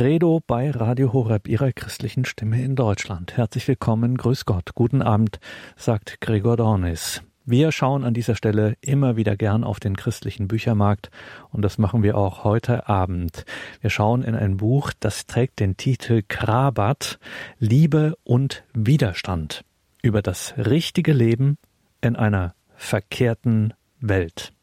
Credo bei Radio Horeb, Ihrer christlichen Stimme in Deutschland. Herzlich willkommen, grüß Gott, guten Abend, sagt Gregor Dornis. Wir schauen an dieser Stelle immer wieder gern auf den christlichen Büchermarkt und das machen wir auch heute Abend. Wir schauen in ein Buch, das trägt den Titel Krabat, Liebe und Widerstand über das richtige Leben in einer verkehrten Welt.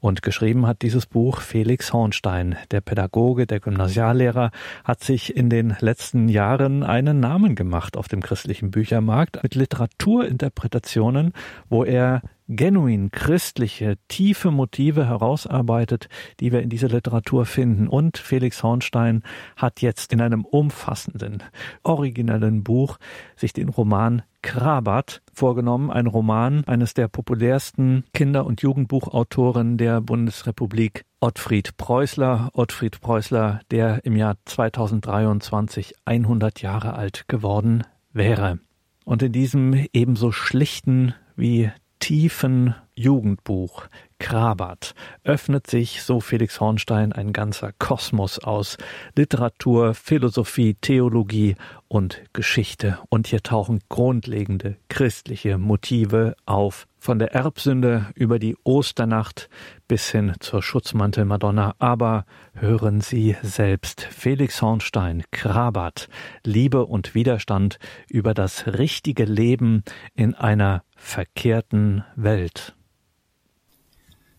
Und geschrieben hat dieses Buch Felix Hornstein. Der Pädagoge, der Gymnasiallehrer, hat sich in den letzten Jahren einen Namen gemacht auf dem christlichen Büchermarkt mit Literaturinterpretationen, wo er genuin christliche, tiefe Motive herausarbeitet, die wir in dieser Literatur finden. Und Felix Hornstein hat jetzt in einem umfassenden, originellen Buch sich den Roman Krabat vorgenommen, ein Roman eines der populärsten Kinder- und Jugendbuchautoren der Bundesrepublik, Ottfried Preußler. Ottfried Preußler, der im Jahr 2023 100 Jahre alt geworden wäre. Und in diesem ebenso schlichten wie tiefen Jugendbuch Krabat öffnet sich, so Felix Hornstein, ein ganzer Kosmos aus Literatur, Philosophie, Theologie und Geschichte. Und hier tauchen grundlegende christliche Motive auf. Von der Erbsünde über die Osternacht bis hin zur Schutzmantelmadonna. Aber hören Sie selbst Felix Hornstein, Krabat, Liebe und Widerstand über das richtige Leben in einer verkehrten Welt.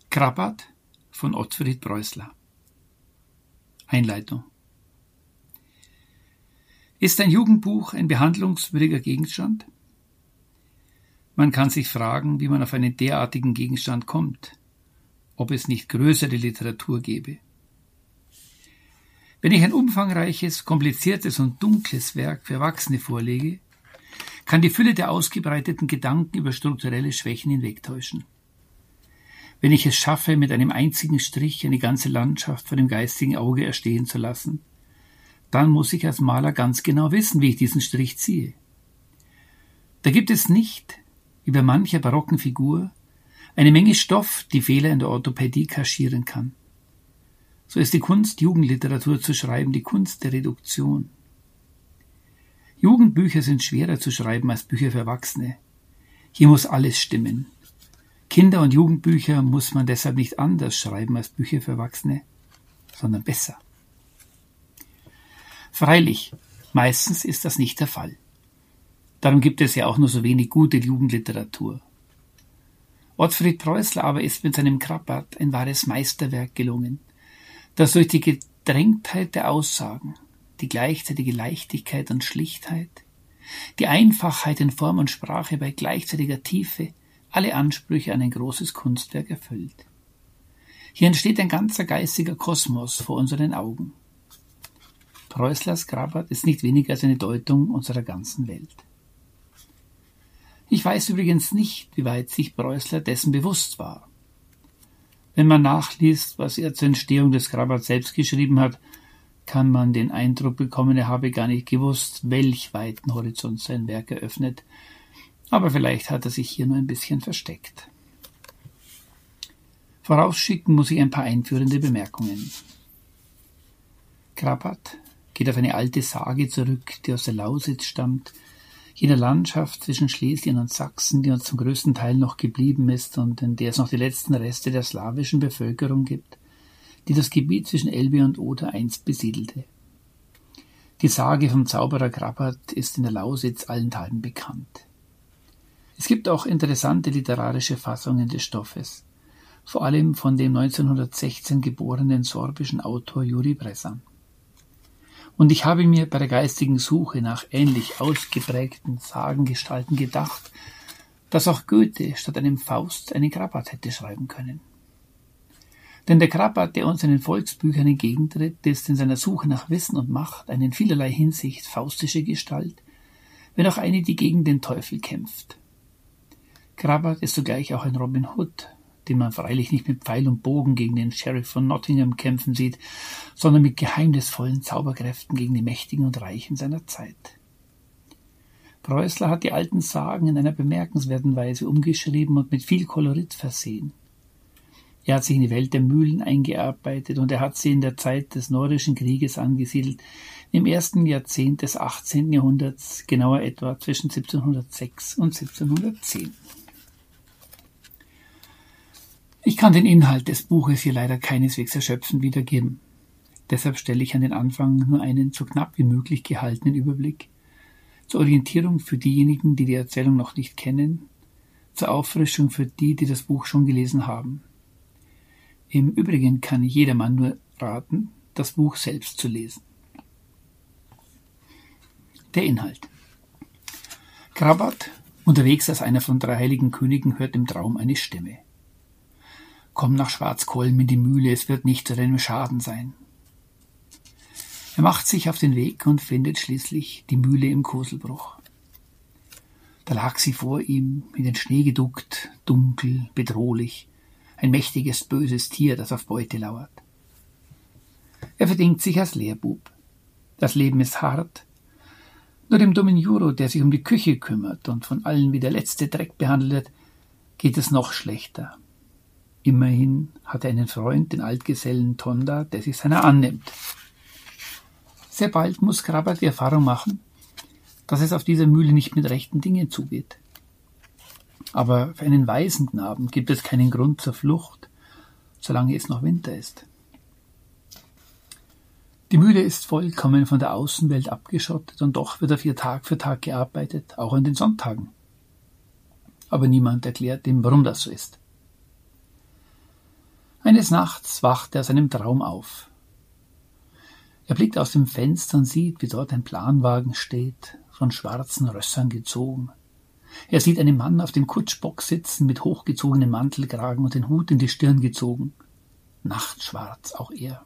Krabat von Ottfried Preußler Einleitung Ist ein Jugendbuch ein behandlungswürdiger Gegenstand? Man kann sich fragen, wie man auf einen derartigen Gegenstand kommt, ob es nicht größere Literatur gäbe. Wenn ich ein umfangreiches, kompliziertes und dunkles Werk für Erwachsene vorlege, kann die Fülle der ausgebreiteten Gedanken über strukturelle Schwächen hinwegtäuschen. Wenn ich es schaffe, mit einem einzigen Strich eine ganze Landschaft vor dem geistigen Auge erstehen zu lassen, dann muss ich als Maler ganz genau wissen, wie ich diesen Strich ziehe. Da gibt es nicht, wie bei mancher barocken Figur, eine Menge Stoff, die Fehler in der Orthopädie kaschieren kann. So ist die Kunst, Jugendliteratur zu schreiben, die Kunst der Reduktion. Jugendbücher sind schwerer zu schreiben als Bücher für Erwachsene. Hier muss alles stimmen. Kinder- und Jugendbücher muss man deshalb nicht anders schreiben als Bücher für Erwachsene, sondern besser. Freilich, meistens ist das nicht der Fall. Darum gibt es ja auch nur so wenig gute Jugendliteratur. Ottfried Preußler aber ist mit seinem Krabbert ein wahres Meisterwerk gelungen, das durch die Gedrängtheit der Aussagen, die gleichzeitige Leichtigkeit und Schlichtheit, die Einfachheit in Form und Sprache bei gleichzeitiger Tiefe alle Ansprüche an ein großes Kunstwerk erfüllt. Hier entsteht ein ganzer geistiger Kosmos vor unseren Augen. Preußlers Grabat ist nicht weniger als eine Deutung unserer ganzen Welt. Ich weiß übrigens nicht, wie weit sich Preußler dessen bewusst war. Wenn man nachliest, was er zur Entstehung des Grabats selbst geschrieben hat, kann man den Eindruck bekommen, er habe gar nicht gewusst, welch weiten Horizont sein Werk eröffnet aber vielleicht hat er sich hier nur ein bisschen versteckt. Vorausschicken muss ich ein paar einführende Bemerkungen. Krabat geht auf eine alte Sage zurück, die aus der Lausitz stammt, jener Landschaft zwischen Schlesien und Sachsen, die uns zum größten Teil noch geblieben ist und in der es noch die letzten Reste der slawischen Bevölkerung gibt, die das Gebiet zwischen Elbe und Oder einst besiedelte. Die Sage vom Zauberer Krabat ist in der Lausitz allenthalben bekannt. Es gibt auch interessante literarische Fassungen des Stoffes, vor allem von dem 1916 geborenen sorbischen Autor Juri Bresan. Und ich habe mir bei der geistigen Suche nach ähnlich ausgeprägten Sagengestalten gedacht, dass auch Goethe statt einem Faust einen Krabat hätte schreiben können. Denn der Krabat, der uns in den Volksbüchern entgegentritt, ist in seiner Suche nach Wissen und Macht eine in vielerlei Hinsicht faustische Gestalt, wenn auch eine, die gegen den Teufel kämpft. Krabat ist zugleich auch ein Robin Hood, den man freilich nicht mit Pfeil und Bogen gegen den Sheriff von Nottingham kämpfen sieht, sondern mit geheimnisvollen Zauberkräften gegen die Mächtigen und Reichen seiner Zeit. Preußler hat die alten Sagen in einer bemerkenswerten Weise umgeschrieben und mit viel Kolorit versehen. Er hat sich in die Welt der Mühlen eingearbeitet und er hat sie in der Zeit des Nordischen Krieges angesiedelt, im ersten Jahrzehnt des 18. Jahrhunderts, genauer etwa zwischen 1706 und 1710. Ich kann den Inhalt des Buches hier leider keineswegs erschöpfend wiedergeben. Deshalb stelle ich an den Anfang nur einen so knapp wie möglich gehaltenen Überblick zur Orientierung für diejenigen, die die Erzählung noch nicht kennen, zur Auffrischung für die, die das Buch schon gelesen haben. Im Übrigen kann jedermann nur raten, das Buch selbst zu lesen. Der Inhalt. Krabat, unterwegs als einer von drei heiligen Königen, hört im Traum eine Stimme. Komm nach Schwarzkolm in die Mühle, es wird nicht zu deinem Schaden sein. Er macht sich auf den Weg und findet schließlich die Mühle im Koselbruch. Da lag sie vor ihm, in den Schnee geduckt, dunkel, bedrohlich, ein mächtiges, böses Tier, das auf Beute lauert. Er verdingt sich als Lehrbub. Das Leben ist hart. Nur dem Dominjuro, der sich um die Küche kümmert und von allen wie der letzte Dreck behandelt wird, geht es noch schlechter. Immerhin hat er einen Freund, den Altgesellen Tonda, der sich seiner annimmt. Sehr bald muss Krabat die Erfahrung machen, dass es auf dieser Mühle nicht mit rechten Dingen zugeht. Aber für einen Waisenknaben gibt es keinen Grund zur Flucht, solange es noch Winter ist. Die Mühle ist vollkommen von der Außenwelt abgeschottet und doch wird auf ihr Tag für Tag gearbeitet, auch an den Sonntagen. Aber niemand erklärt ihm, warum das so ist. Eines Nachts wacht er aus einem Traum auf. Er blickt aus dem Fenster und sieht, wie dort ein Planwagen steht, von schwarzen Rössern gezogen. Er sieht einen Mann auf dem Kutschbock sitzen, mit hochgezogenem Mantelkragen und den Hut in die Stirn gezogen. Nachtschwarz, auch er.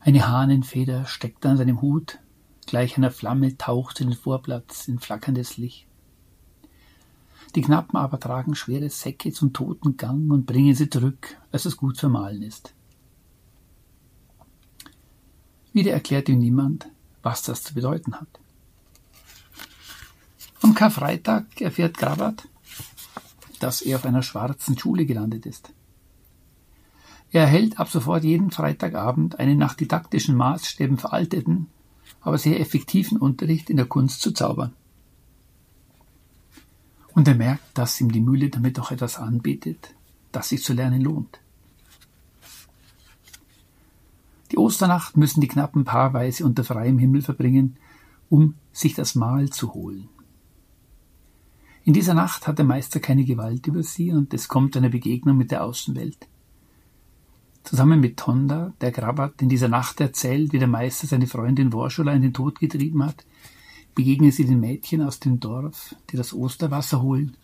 Eine Hahnenfeder steckt an seinem Hut, gleich einer Flamme taucht in den Vorplatz in flackerndes Licht. Die Knappen aber tragen schwere Säcke zum toten Gang und bringen sie zurück, als es gut vermahlen ist. Wieder erklärt ihm niemand, was das zu bedeuten hat. Am Karfreitag erfährt Grabat, dass er auf einer schwarzen Schule gelandet ist. Er erhält ab sofort jeden Freitagabend einen nach didaktischen Maßstäben veralteten, aber sehr effektiven Unterricht in der Kunst zu zaubern. Und er merkt, dass ihm die Mühle damit auch etwas anbietet, das sich zu lernen lohnt. Die Osternacht müssen die Knappen paarweise unter freiem Himmel verbringen, um sich das Mahl zu holen. In dieser Nacht hat der Meister keine Gewalt über sie und es kommt einer Begegnung mit der Außenwelt. Zusammen mit Tonda, der Grabat in dieser Nacht erzählt, wie der Meister seine Freundin Worschula in den Tod getrieben hat, begegnen sie den Mädchen aus dem Dorf, die das Osterwasser holen,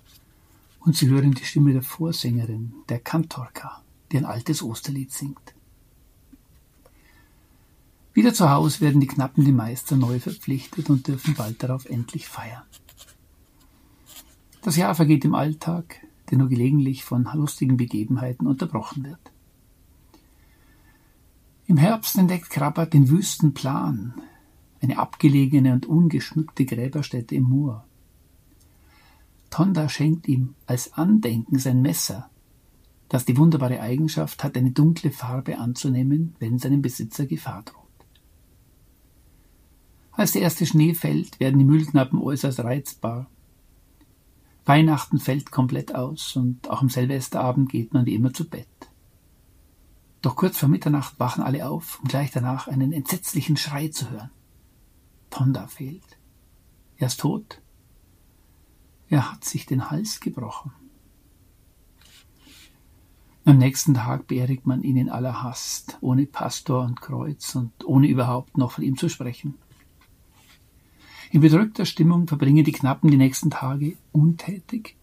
und sie hören die Stimme der Vorsängerin, der Kantorka, die ein altes Osterlied singt. Wieder zu Hause werden die Knappen dem Meister neu verpflichtet und dürfen bald darauf endlich feiern. Das Jahr vergeht im Alltag, der nur gelegentlich von lustigen Begebenheiten unterbrochen wird. Im Herbst entdeckt Krabbert den wüsten Plan, eine abgelegene und ungeschmückte Gräberstätte im Moor. Tonda schenkt ihm als Andenken sein Messer, das die wunderbare Eigenschaft hat, eine dunkle Farbe anzunehmen, wenn seinem Besitzer Gefahr droht. Als der erste Schnee fällt, werden die Müllknappen äußerst reizbar. Weihnachten fällt komplett aus und auch am Silvesterabend geht man wie immer zu Bett. Doch kurz vor Mitternacht wachen alle auf, um gleich danach einen entsetzlichen Schrei zu hören. Tonda fehlt. Er ist tot. Er hat sich den Hals gebrochen. Am nächsten Tag beerdigt man ihn in aller Hast, ohne Pastor und Kreuz und ohne überhaupt noch von ihm zu sprechen. In bedrückter Stimmung verbringen die Knappen die nächsten Tage untätig,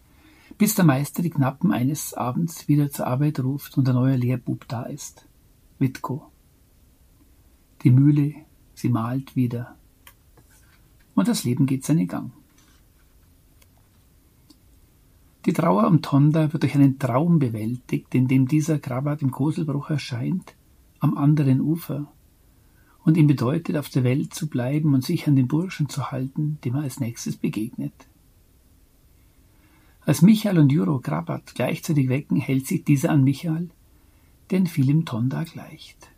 bis der Meister die Knappen eines Abends wieder zur Arbeit ruft und der neue Lehrbub da ist. Witko. Die Mühle, sie malt wieder. Und das Leben geht seinen Gang. Die Trauer um Tonda wird durch einen Traum bewältigt, in dem dieser Krabat im Koselbruch erscheint, am anderen Ufer, und ihm bedeutet, auf der Welt zu bleiben und sich an den Burschen zu halten, dem er als nächstes begegnet. Als Michael und Juro Krabat gleichzeitig wecken, hält sich dieser an Michael, denn viel im Tonda gleicht.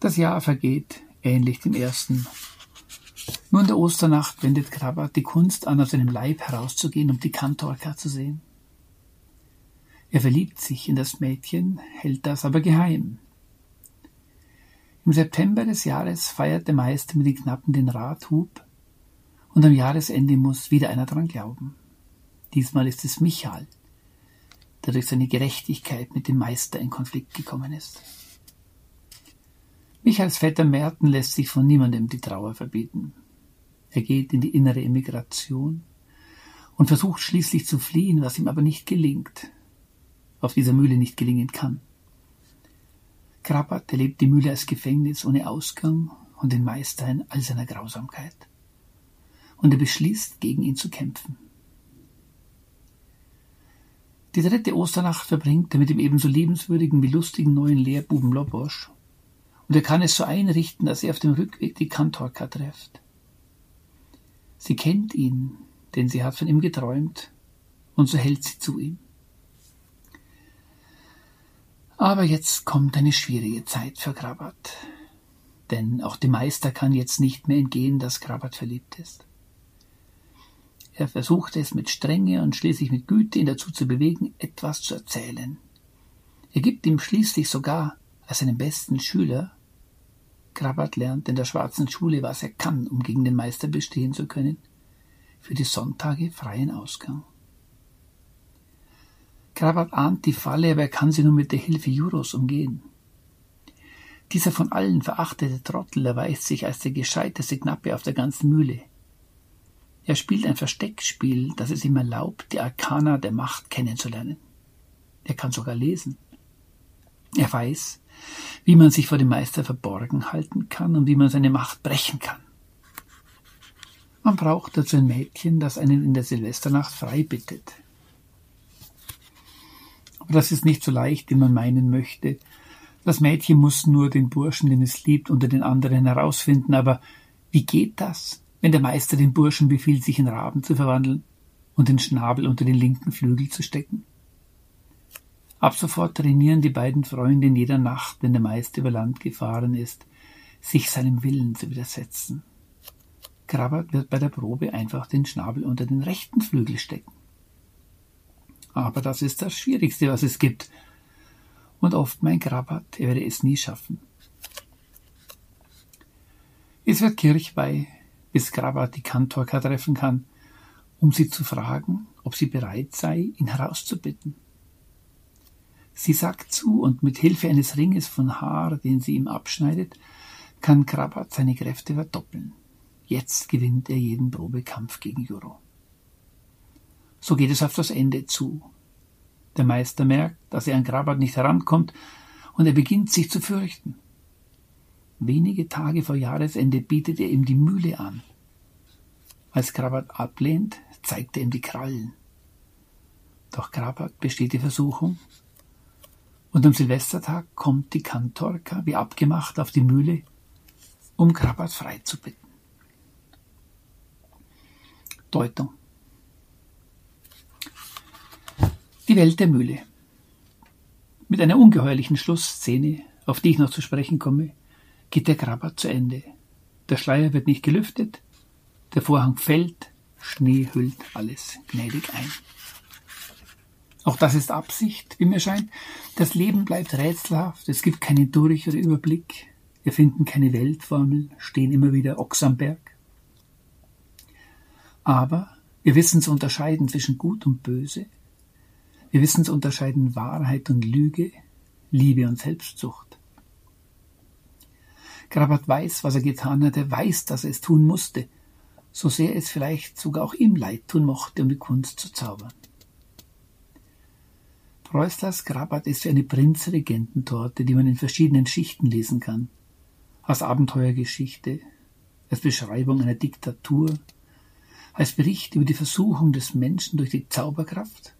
Das Jahr vergeht, ähnlich dem ersten. Nur in der Osternacht wendet Krabat die Kunst an, aus seinem Leib herauszugehen, um die Kantorka zu sehen. Er verliebt sich in das Mädchen, hält das aber geheim. Im September des Jahres feiert der Meister mit den Knappen den Rathub und am Jahresende muss wieder einer dran glauben. Diesmal ist es Michael, der durch seine Gerechtigkeit mit dem Meister in Konflikt gekommen ist. Michaels Vetter Merten lässt sich von niemandem die Trauer verbieten. Er geht in die innere Emigration und versucht schließlich zu fliehen, was ihm aber nicht gelingt, auf dieser Mühle nicht gelingen kann. Krabat erlebt die Mühle als Gefängnis ohne Ausgang und den Meister in all seiner Grausamkeit. Und er beschließt, gegen ihn zu kämpfen. Die dritte Osternacht verbringt er mit dem ebenso liebenswürdigen wie lustigen neuen Lehrbuben Lobosch, und er kann es so einrichten, dass er auf dem Rückweg die Kantorka trifft. Sie kennt ihn, denn sie hat von ihm geträumt, und so hält sie zu ihm. Aber jetzt kommt eine schwierige Zeit für Krabat. Denn auch dem Meister kann jetzt nicht mehr entgehen, dass Krabat verliebt ist. Er versucht es mit Strenge und schließlich mit Güte ihn dazu zu bewegen, etwas zu erzählen. Er gibt ihm schließlich sogar als seinen besten Schüler Krabat lernt in der schwarzen Schule, was er kann, um gegen den Meister bestehen zu können, für die Sonntage freien Ausgang. Krabat ahnt die Falle, aber er kann sie nur mit der Hilfe Juros umgehen. Dieser von allen verachtete Trottel erweist sich als der gescheiteste Knappe auf der ganzen Mühle. Er spielt ein Versteckspiel, das es ihm erlaubt, die Arkana der Macht kennenzulernen. Er kann sogar lesen. Er weiß, wie man sich vor dem Meister verborgen halten kann und wie man seine Macht brechen kann. Man braucht dazu ein Mädchen, das einen in der Silvesternacht frei bittet. Aber das ist nicht so leicht, wie man meinen möchte. Das Mädchen muss nur den Burschen, den es liebt, unter den anderen herausfinden. Aber wie geht das, wenn der Meister den Burschen befiehlt, sich in Raben zu verwandeln und den Schnabel unter den linken Flügel zu stecken? Ab sofort trainieren die beiden Freunde in jeder Nacht, wenn der Meister über Land gefahren ist, sich seinem Willen zu widersetzen. Krabbert wird bei der Probe einfach den Schnabel unter den rechten Flügel stecken. Aber das ist das Schwierigste, was es gibt. Und oft mein Krabat, er werde es nie schaffen. Es wird Kirchweih, bis Krabat die Kantorka treffen kann, um sie zu fragen, ob sie bereit sei, ihn herauszubitten. Sie sagt zu, und mit Hilfe eines Ringes von Haar, den sie ihm abschneidet, kann Krabat seine Kräfte verdoppeln. Jetzt gewinnt er jeden Probekampf gegen Juro. So geht es auf das Ende zu. Der Meister merkt, dass er an Grabat nicht herankommt, und er beginnt sich zu fürchten. Wenige Tage vor Jahresende bietet er ihm die Mühle an. Als Grabat ablehnt, zeigt er ihm die Krallen. Doch Grabat besteht die Versuchung, und am Silvestertag kommt die Kantorka, wie abgemacht, auf die Mühle, um Grabat frei zu bitten. Deutung Die Welt der Mühle. Mit einer ungeheuerlichen Schlussszene, auf die ich noch zu sprechen komme, geht der Krabat zu Ende. Der Schleier wird nicht gelüftet, der Vorhang fällt, Schnee hüllt alles gnädig ein. Auch das ist Absicht, wie mir scheint. Das Leben bleibt rätselhaft, es gibt keinen Durch- oder Überblick, wir finden keine Weltformel, stehen immer wieder Ochs am Berg. Aber wir wissen zu unterscheiden zwischen Gut und Böse, wir wissen zu unterscheiden Wahrheit und Lüge, Liebe und Selbstsucht. Grabat weiß, was er getan hat, er weiß, dass er es tun musste, so sehr es vielleicht sogar auch ihm leid tun mochte, um die Kunst zu zaubern. Preusslers Grabat ist wie eine Prinzregententorte, die man in verschiedenen Schichten lesen kann. Als Abenteuergeschichte, als Beschreibung einer Diktatur, als Bericht über die Versuchung des Menschen durch die Zauberkraft,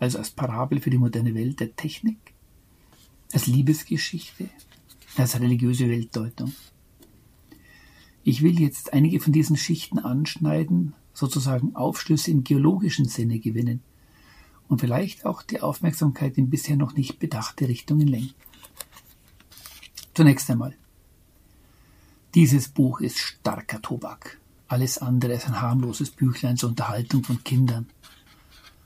also als Parabel für die moderne Welt der Technik, als Liebesgeschichte, als religiöse Weltdeutung. Ich will jetzt einige von diesen Schichten anschneiden sozusagen Aufschlüsse im geologischen Sinne gewinnen und vielleicht auch die Aufmerksamkeit in bisher noch nicht bedachte Richtungen lenken. Zunächst einmal. Dieses Buch ist starker Tobak. Alles andere als ein harmloses Büchlein zur Unterhaltung von Kindern.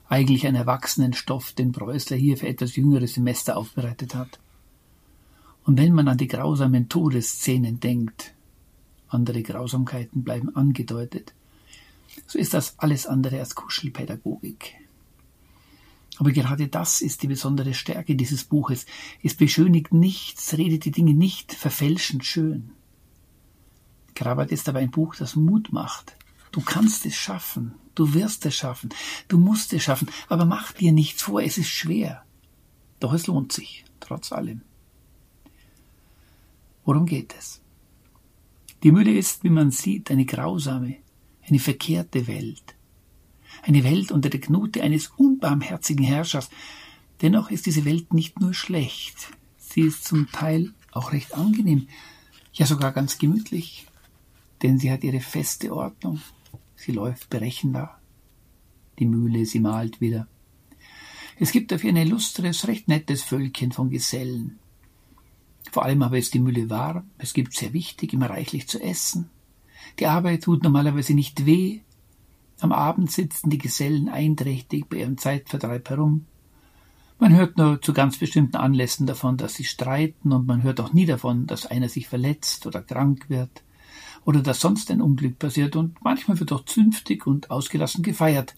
Eigentlich ein Erwachsenenstoff, den Preußler hier für etwas jüngere Semester aufbereitet hat. Und wenn man an die grausamen Todesszenen denkt, andere Grausamkeiten bleiben angedeutet, so ist das alles andere als Kuschelpädagogik. Aber gerade das ist die besondere Stärke dieses Buches. Es beschönigt nichts, redet die Dinge nicht verfälschend schön. Krabat ist aber ein Buch, das Mut macht. Du kannst es schaffen, du wirst es schaffen, du musst es schaffen, aber mach dir nichts vor, es ist schwer. Doch es lohnt sich, trotz allem. Worum geht es? Die Mühle ist, wie man sieht, eine grausame, eine verkehrte Welt. Eine Welt unter der Knute eines unbarmherzigen Herrschers. Dennoch ist diese Welt nicht nur schlecht, sie ist zum Teil auch recht angenehm, ja sogar ganz gemütlich, denn sie hat ihre feste Ordnung, sie läuft berechenbar. Die Mühle, sie malt wieder. Es gibt dafür ein illustres, recht nettes Völkchen von Gesellen. Vor allem aber ist die Mühle warm, es gibt sehr wichtig, immer reichlich zu essen. Die Arbeit tut normalerweise nicht weh. Am Abend sitzen die Gesellen einträchtig bei ihrem Zeitvertreib herum. Man hört nur zu ganz bestimmten Anlässen davon, dass sie streiten, und man hört auch nie davon, dass einer sich verletzt oder krank wird oder dass sonst ein Unglück passiert, und manchmal wird auch zünftig und ausgelassen gefeiert.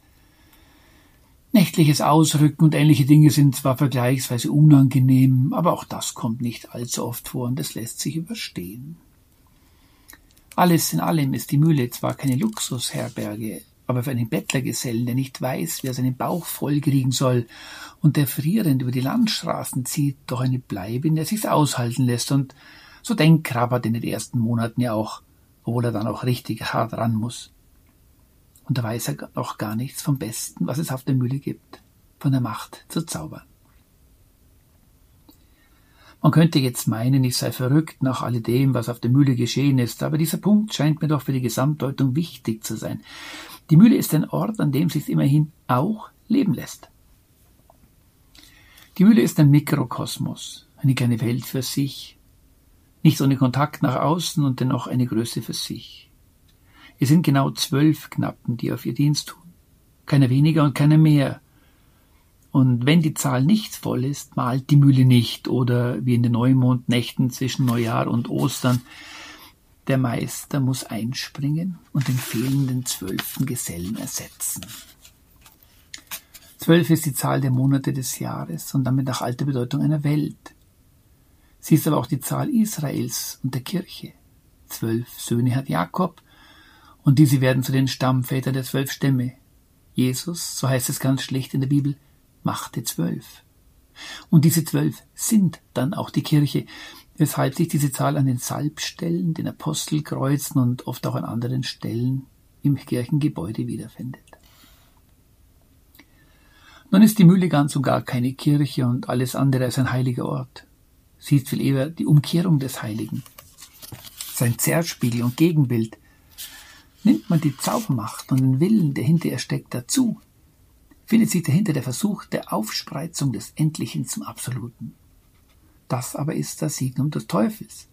Nächtliches Ausrücken und ähnliche Dinge sind zwar vergleichsweise unangenehm, aber auch das kommt nicht allzu oft vor und es lässt sich überstehen. Alles in allem ist die Mühle zwar keine Luxusherberge, aber für einen Bettlergesellen, der nicht weiß, wer seinen Bauch vollkriegen soll und der frierend über die Landstraßen zieht, doch eine Bleibe, in der sich's aushalten lässt und so denkt Krabbert in den ersten Monaten ja auch, obwohl er dann auch richtig hart ran muss. Und da weiß er noch gar nichts vom Besten, was es auf der Mühle gibt, von der Macht zu zaubern. Man könnte jetzt meinen, ich sei verrückt nach alledem, was auf der Mühle geschehen ist, aber dieser Punkt scheint mir doch für die Gesamtdeutung wichtig zu sein. Die Mühle ist ein Ort, an dem sich immerhin auch leben lässt. Die Mühle ist ein Mikrokosmos, eine kleine Welt für sich, nicht ohne Kontakt nach außen und dennoch eine Größe für sich. Es sind genau zwölf Knappen, die auf ihr Dienst tun. Keiner weniger und keiner mehr. Und wenn die Zahl nicht voll ist, malt die Mühle nicht oder wie in den Neumondnächten zwischen Neujahr und Ostern. Der Meister muss einspringen und den fehlenden zwölften Gesellen ersetzen. Zwölf ist die Zahl der Monate des Jahres und damit nach alter Bedeutung einer Welt. Sie ist aber auch die Zahl Israels und der Kirche. Zwölf Söhne hat Jakob und diese werden zu den Stammvätern der zwölf Stämme. Jesus, so heißt es ganz schlicht in der Bibel, machte zwölf. Und diese zwölf sind dann auch die Kirche, weshalb sich diese Zahl an den Salbstellen, den Apostelkreuzen und oft auch an anderen Stellen im Kirchengebäude wiederfindet. Nun ist die Mühle ganz und gar keine Kirche und alles andere als ein heiliger Ort. Sie ist viel eher die Umkehrung des Heiligen. Sein Zerspiegel und Gegenbild, Nimmt man die Zaubermacht und den Willen, der hinter ihr steckt, dazu, findet sich dahinter der Versuch der Aufspreizung des Endlichen zum Absoluten. Das aber ist das Signum des Teufels.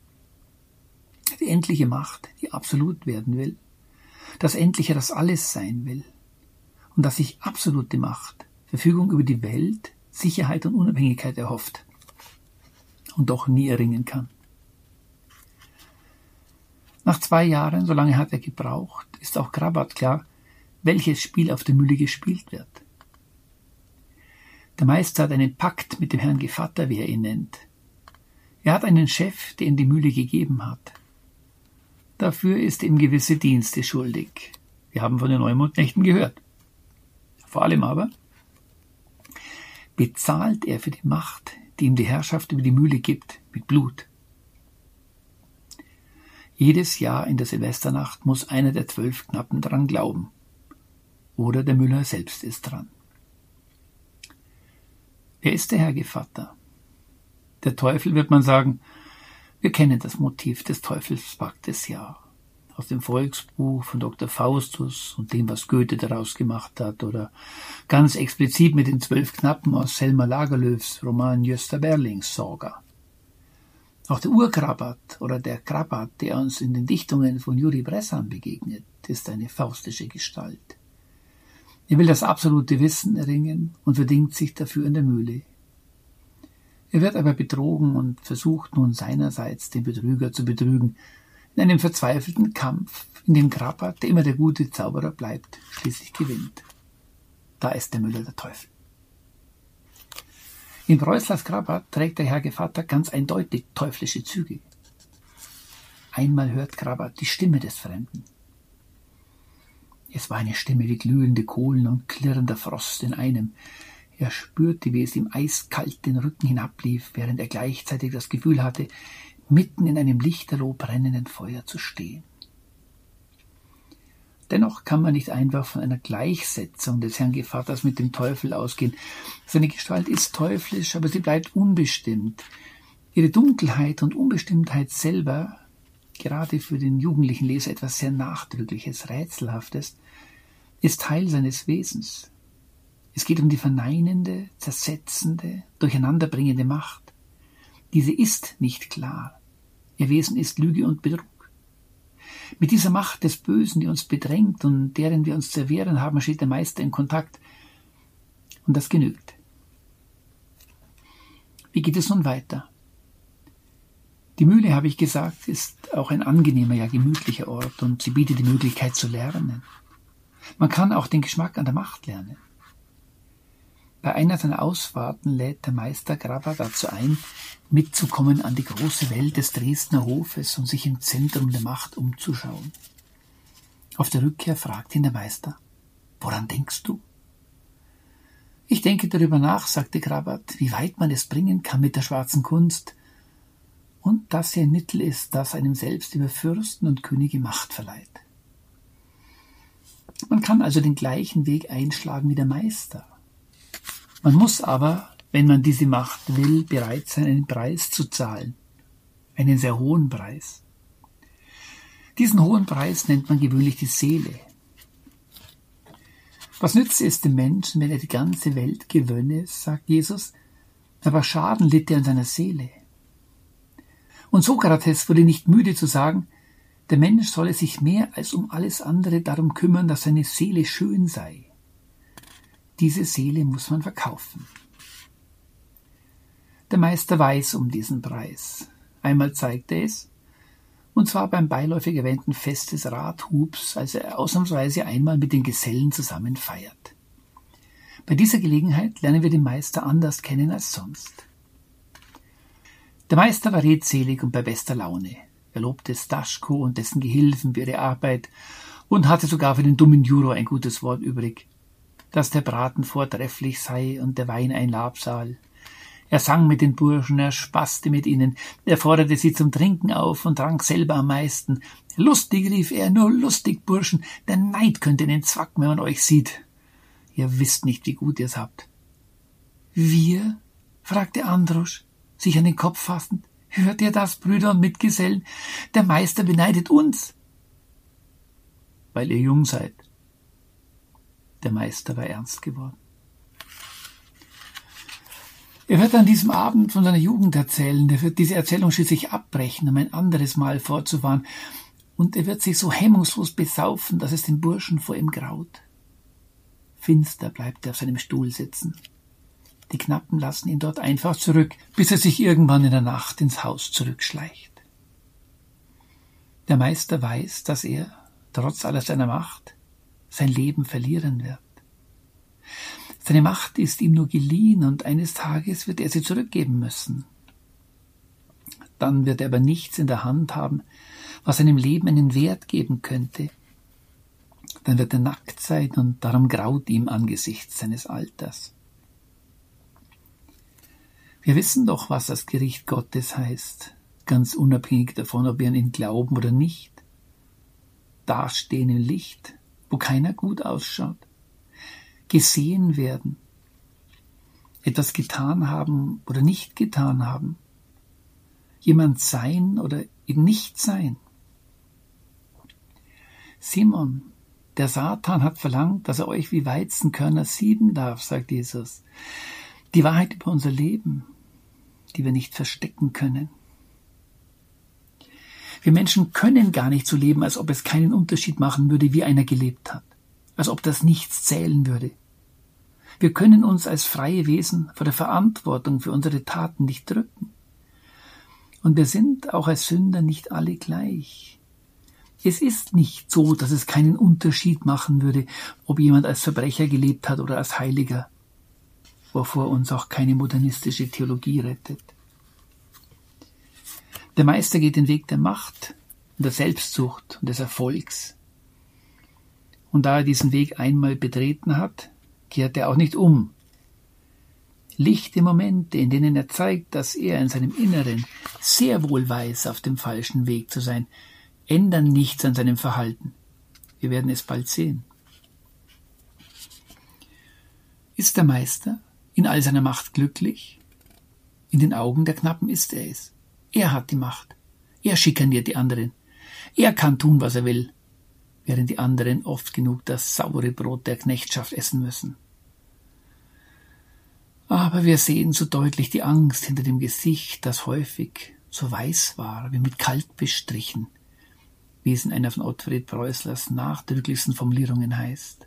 Die endliche Macht, die absolut werden will, das Endliche, das alles sein will, und das sich absolute Macht, Verfügung über die Welt, Sicherheit und Unabhängigkeit erhofft und doch nie erringen kann. Nach zwei Jahren, so lange hat er gebraucht, ist auch Krabat klar, welches Spiel auf der Mühle gespielt wird. Der Meister hat einen Pakt mit dem Herrn Gevatter, wie er ihn nennt. Er hat einen Chef, der ihm die Mühle gegeben hat. Dafür ist ihm gewisse Dienste schuldig. Wir haben von den Neumondnächten gehört. Vor allem aber bezahlt er für die Macht, die ihm die Herrschaft über die Mühle gibt, mit Blut. Jedes Jahr in der Silvesternacht muss einer der zwölf Knappen dran glauben. Oder der Müller selbst ist dran. Wer ist der Herr Gevatter? Der Teufel wird man sagen, wir kennen das Motiv des Teufelspaktes ja. Aus dem Volksbuch von Dr. Faustus und dem, was Goethe daraus gemacht hat, oder ganz explizit mit den zwölf Knappen aus Selma Lagerlöfs Roman Gösta Berlings Sorga. Auch der Urkrabat oder der Krabat, der uns in den Dichtungen von Juri Bressan begegnet, ist eine faustische Gestalt. Er will das absolute Wissen erringen und verdingt sich dafür in der Mühle. Er wird aber betrogen und versucht nun seinerseits den Betrüger zu betrügen, in einem verzweifelten Kampf, in dem Krabat, der immer der gute Zauberer bleibt, schließlich gewinnt. Da ist der Müller der Teufel. In Preußlers Krabat trägt der Herr Gevatter ganz eindeutig teuflische Züge. Einmal hört Krabat die Stimme des Fremden. Es war eine Stimme wie glühende Kohlen und klirrender Frost in einem. Er spürte, wie es ihm eiskalt den Rücken hinablief, während er gleichzeitig das Gefühl hatte, mitten in einem lichterloh brennenden Feuer zu stehen. Dennoch kann man nicht einfach von einer Gleichsetzung des Herrn Gevatters mit dem Teufel ausgehen. Seine Gestalt ist teuflisch, aber sie bleibt unbestimmt. Ihre Dunkelheit und Unbestimmtheit selber, gerade für den jugendlichen Leser etwas sehr Nachdrückliches, Rätselhaftes, ist Teil seines Wesens. Es geht um die verneinende, zersetzende, durcheinanderbringende Macht. Diese ist nicht klar. Ihr Wesen ist Lüge und Betrug. Mit dieser Macht des Bösen, die uns bedrängt und deren wir uns zu erwehren haben, steht der Meister in Kontakt. Und das genügt. Wie geht es nun weiter? Die Mühle, habe ich gesagt, ist auch ein angenehmer, ja gemütlicher Ort und sie bietet die Möglichkeit zu lernen. Man kann auch den Geschmack an der Macht lernen. Bei einer seiner Ausfahrten lädt der Meister Graba dazu ein, mitzukommen an die große Welt des Dresdner Hofes und sich im Zentrum der Macht umzuschauen. Auf der Rückkehr fragt ihn der Meister, woran denkst du? Ich denke darüber nach, sagte Grabat, wie weit man es bringen kann mit der schwarzen Kunst und dass sie ein Mittel ist, das einem selbst über Fürsten und Könige Macht verleiht. Man kann also den gleichen Weg einschlagen wie der Meister. Man muss aber, wenn man diese Macht will, bereit sein, einen Preis zu zahlen. Einen sehr hohen Preis. Diesen hohen Preis nennt man gewöhnlich die Seele. Was nützt es dem Menschen, wenn er die ganze Welt gewönne, sagt Jesus, aber Schaden litt er an seiner Seele. Und Sokrates wurde nicht müde zu sagen, der Mensch solle sich mehr als um alles andere darum kümmern, dass seine Seele schön sei. Diese Seele muss man verkaufen. Der Meister weiß um diesen Preis. Einmal zeigt er es, und zwar beim beiläufig erwähnten Fest des Rathubs, als er ausnahmsweise einmal mit den Gesellen zusammen feiert. Bei dieser Gelegenheit lernen wir den Meister anders kennen als sonst. Der Meister war redselig und bei bester Laune. Er lobte Staschko und dessen Gehilfen für ihre Arbeit und hatte sogar für den dummen Juro ein gutes Wort übrig dass der Braten vortrefflich sei und der Wein ein Labsal. Er sang mit den Burschen, er spaßte mit ihnen, er forderte sie zum Trinken auf und trank selber am meisten. Lustig, rief er, nur lustig, Burschen, der Neid könnte ihnen zwacken, wenn man euch sieht. Ihr wisst nicht, wie gut ihr's habt. Wir? fragte Androsch, sich an den Kopf fassend. Hört ihr das, Brüder und Mitgesellen? Der Meister beneidet uns. Weil ihr jung seid, der Meister war ernst geworden. Er wird an diesem Abend von seiner Jugend erzählen. Er wird diese Erzählung schließlich abbrechen, um ein anderes Mal fortzufahren. Und er wird sich so hemmungslos besaufen, dass es den Burschen vor ihm graut. Finster bleibt er auf seinem Stuhl sitzen. Die Knappen lassen ihn dort einfach zurück, bis er sich irgendwann in der Nacht ins Haus zurückschleicht. Der Meister weiß, dass er, trotz aller seiner Macht, sein Leben verlieren wird. Seine Macht ist ihm nur geliehen und eines Tages wird er sie zurückgeben müssen. Dann wird er aber nichts in der Hand haben, was seinem Leben einen Wert geben könnte. Dann wird er nackt sein und darum graut ihm angesichts seines Alters. Wir wissen doch, was das Gericht Gottes heißt, ganz unabhängig davon, ob wir an ihn glauben oder nicht. Dastehen im Licht, wo keiner gut ausschaut, gesehen werden, etwas getan haben oder nicht getan haben, jemand sein oder eben nicht sein. Simon, der Satan hat verlangt, dass er euch wie Weizenkörner sieben darf, sagt Jesus. Die Wahrheit über unser Leben, die wir nicht verstecken können. Wir Menschen können gar nicht so leben, als ob es keinen Unterschied machen würde, wie einer gelebt hat, als ob das nichts zählen würde. Wir können uns als freie Wesen vor der Verantwortung für unsere Taten nicht drücken. Und wir sind auch als Sünder nicht alle gleich. Es ist nicht so, dass es keinen Unterschied machen würde, ob jemand als Verbrecher gelebt hat oder als Heiliger, wovor uns auch keine modernistische Theologie rettet. Der Meister geht den Weg der Macht und der Selbstsucht und des Erfolgs. Und da er diesen Weg einmal betreten hat, kehrt er auch nicht um. Lichte Momente, in denen er zeigt, dass er in seinem Inneren sehr wohl weiß, auf dem falschen Weg zu sein, ändern nichts an seinem Verhalten. Wir werden es bald sehen. Ist der Meister in all seiner Macht glücklich? In den Augen der Knappen ist er es. Er hat die Macht. Er schikaniert die anderen. Er kann tun, was er will, während die anderen oft genug das saure Brot der Knechtschaft essen müssen. Aber wir sehen so deutlich die Angst hinter dem Gesicht, das häufig so weiß war, wie mit Kalt bestrichen, wie es in einer von Ottfried Preußlers nachdrücklichsten Formulierungen heißt.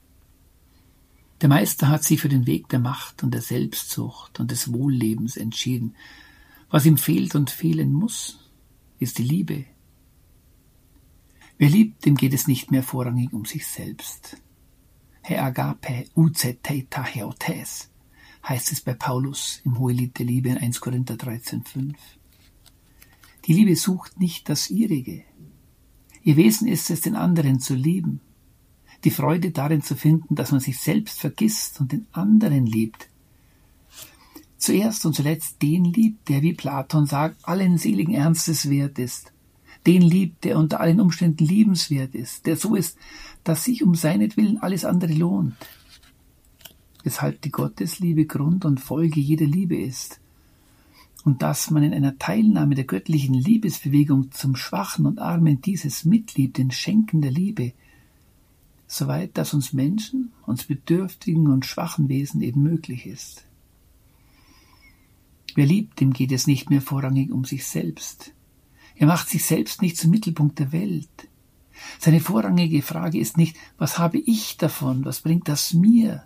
Der Meister hat sich für den Weg der Macht und der Selbstsucht und des Wohllebens entschieden. Was ihm fehlt und fehlen muss, ist die Liebe. Wer liebt, dem geht es nicht mehr vorrangig um sich selbst. He agape uzeteta heotes heißt es bei Paulus im Hohelied der Liebe in 1 Korinther 13,5. Die Liebe sucht nicht das ihrige. Ihr Wesen ist es, den anderen zu lieben. Die Freude darin zu finden, dass man sich selbst vergisst und den anderen liebt. Zuerst und zuletzt den liebt, der, wie Platon sagt, allen seligen Ernstes wert ist. Den liebt, der unter allen Umständen liebenswert ist, der so ist, dass sich um seinetwillen alles andere lohnt weshalb die Gottesliebe Grund und Folge jeder Liebe ist, und dass man in einer Teilnahme der göttlichen Liebesbewegung zum Schwachen und Armen dieses mitliebt, den Schenken der Liebe, soweit das uns Menschen, uns bedürftigen und schwachen Wesen eben möglich ist. Wer liebt, dem geht es nicht mehr vorrangig um sich selbst. Er macht sich selbst nicht zum Mittelpunkt der Welt. Seine vorrangige Frage ist nicht, was habe ich davon, was bringt das mir,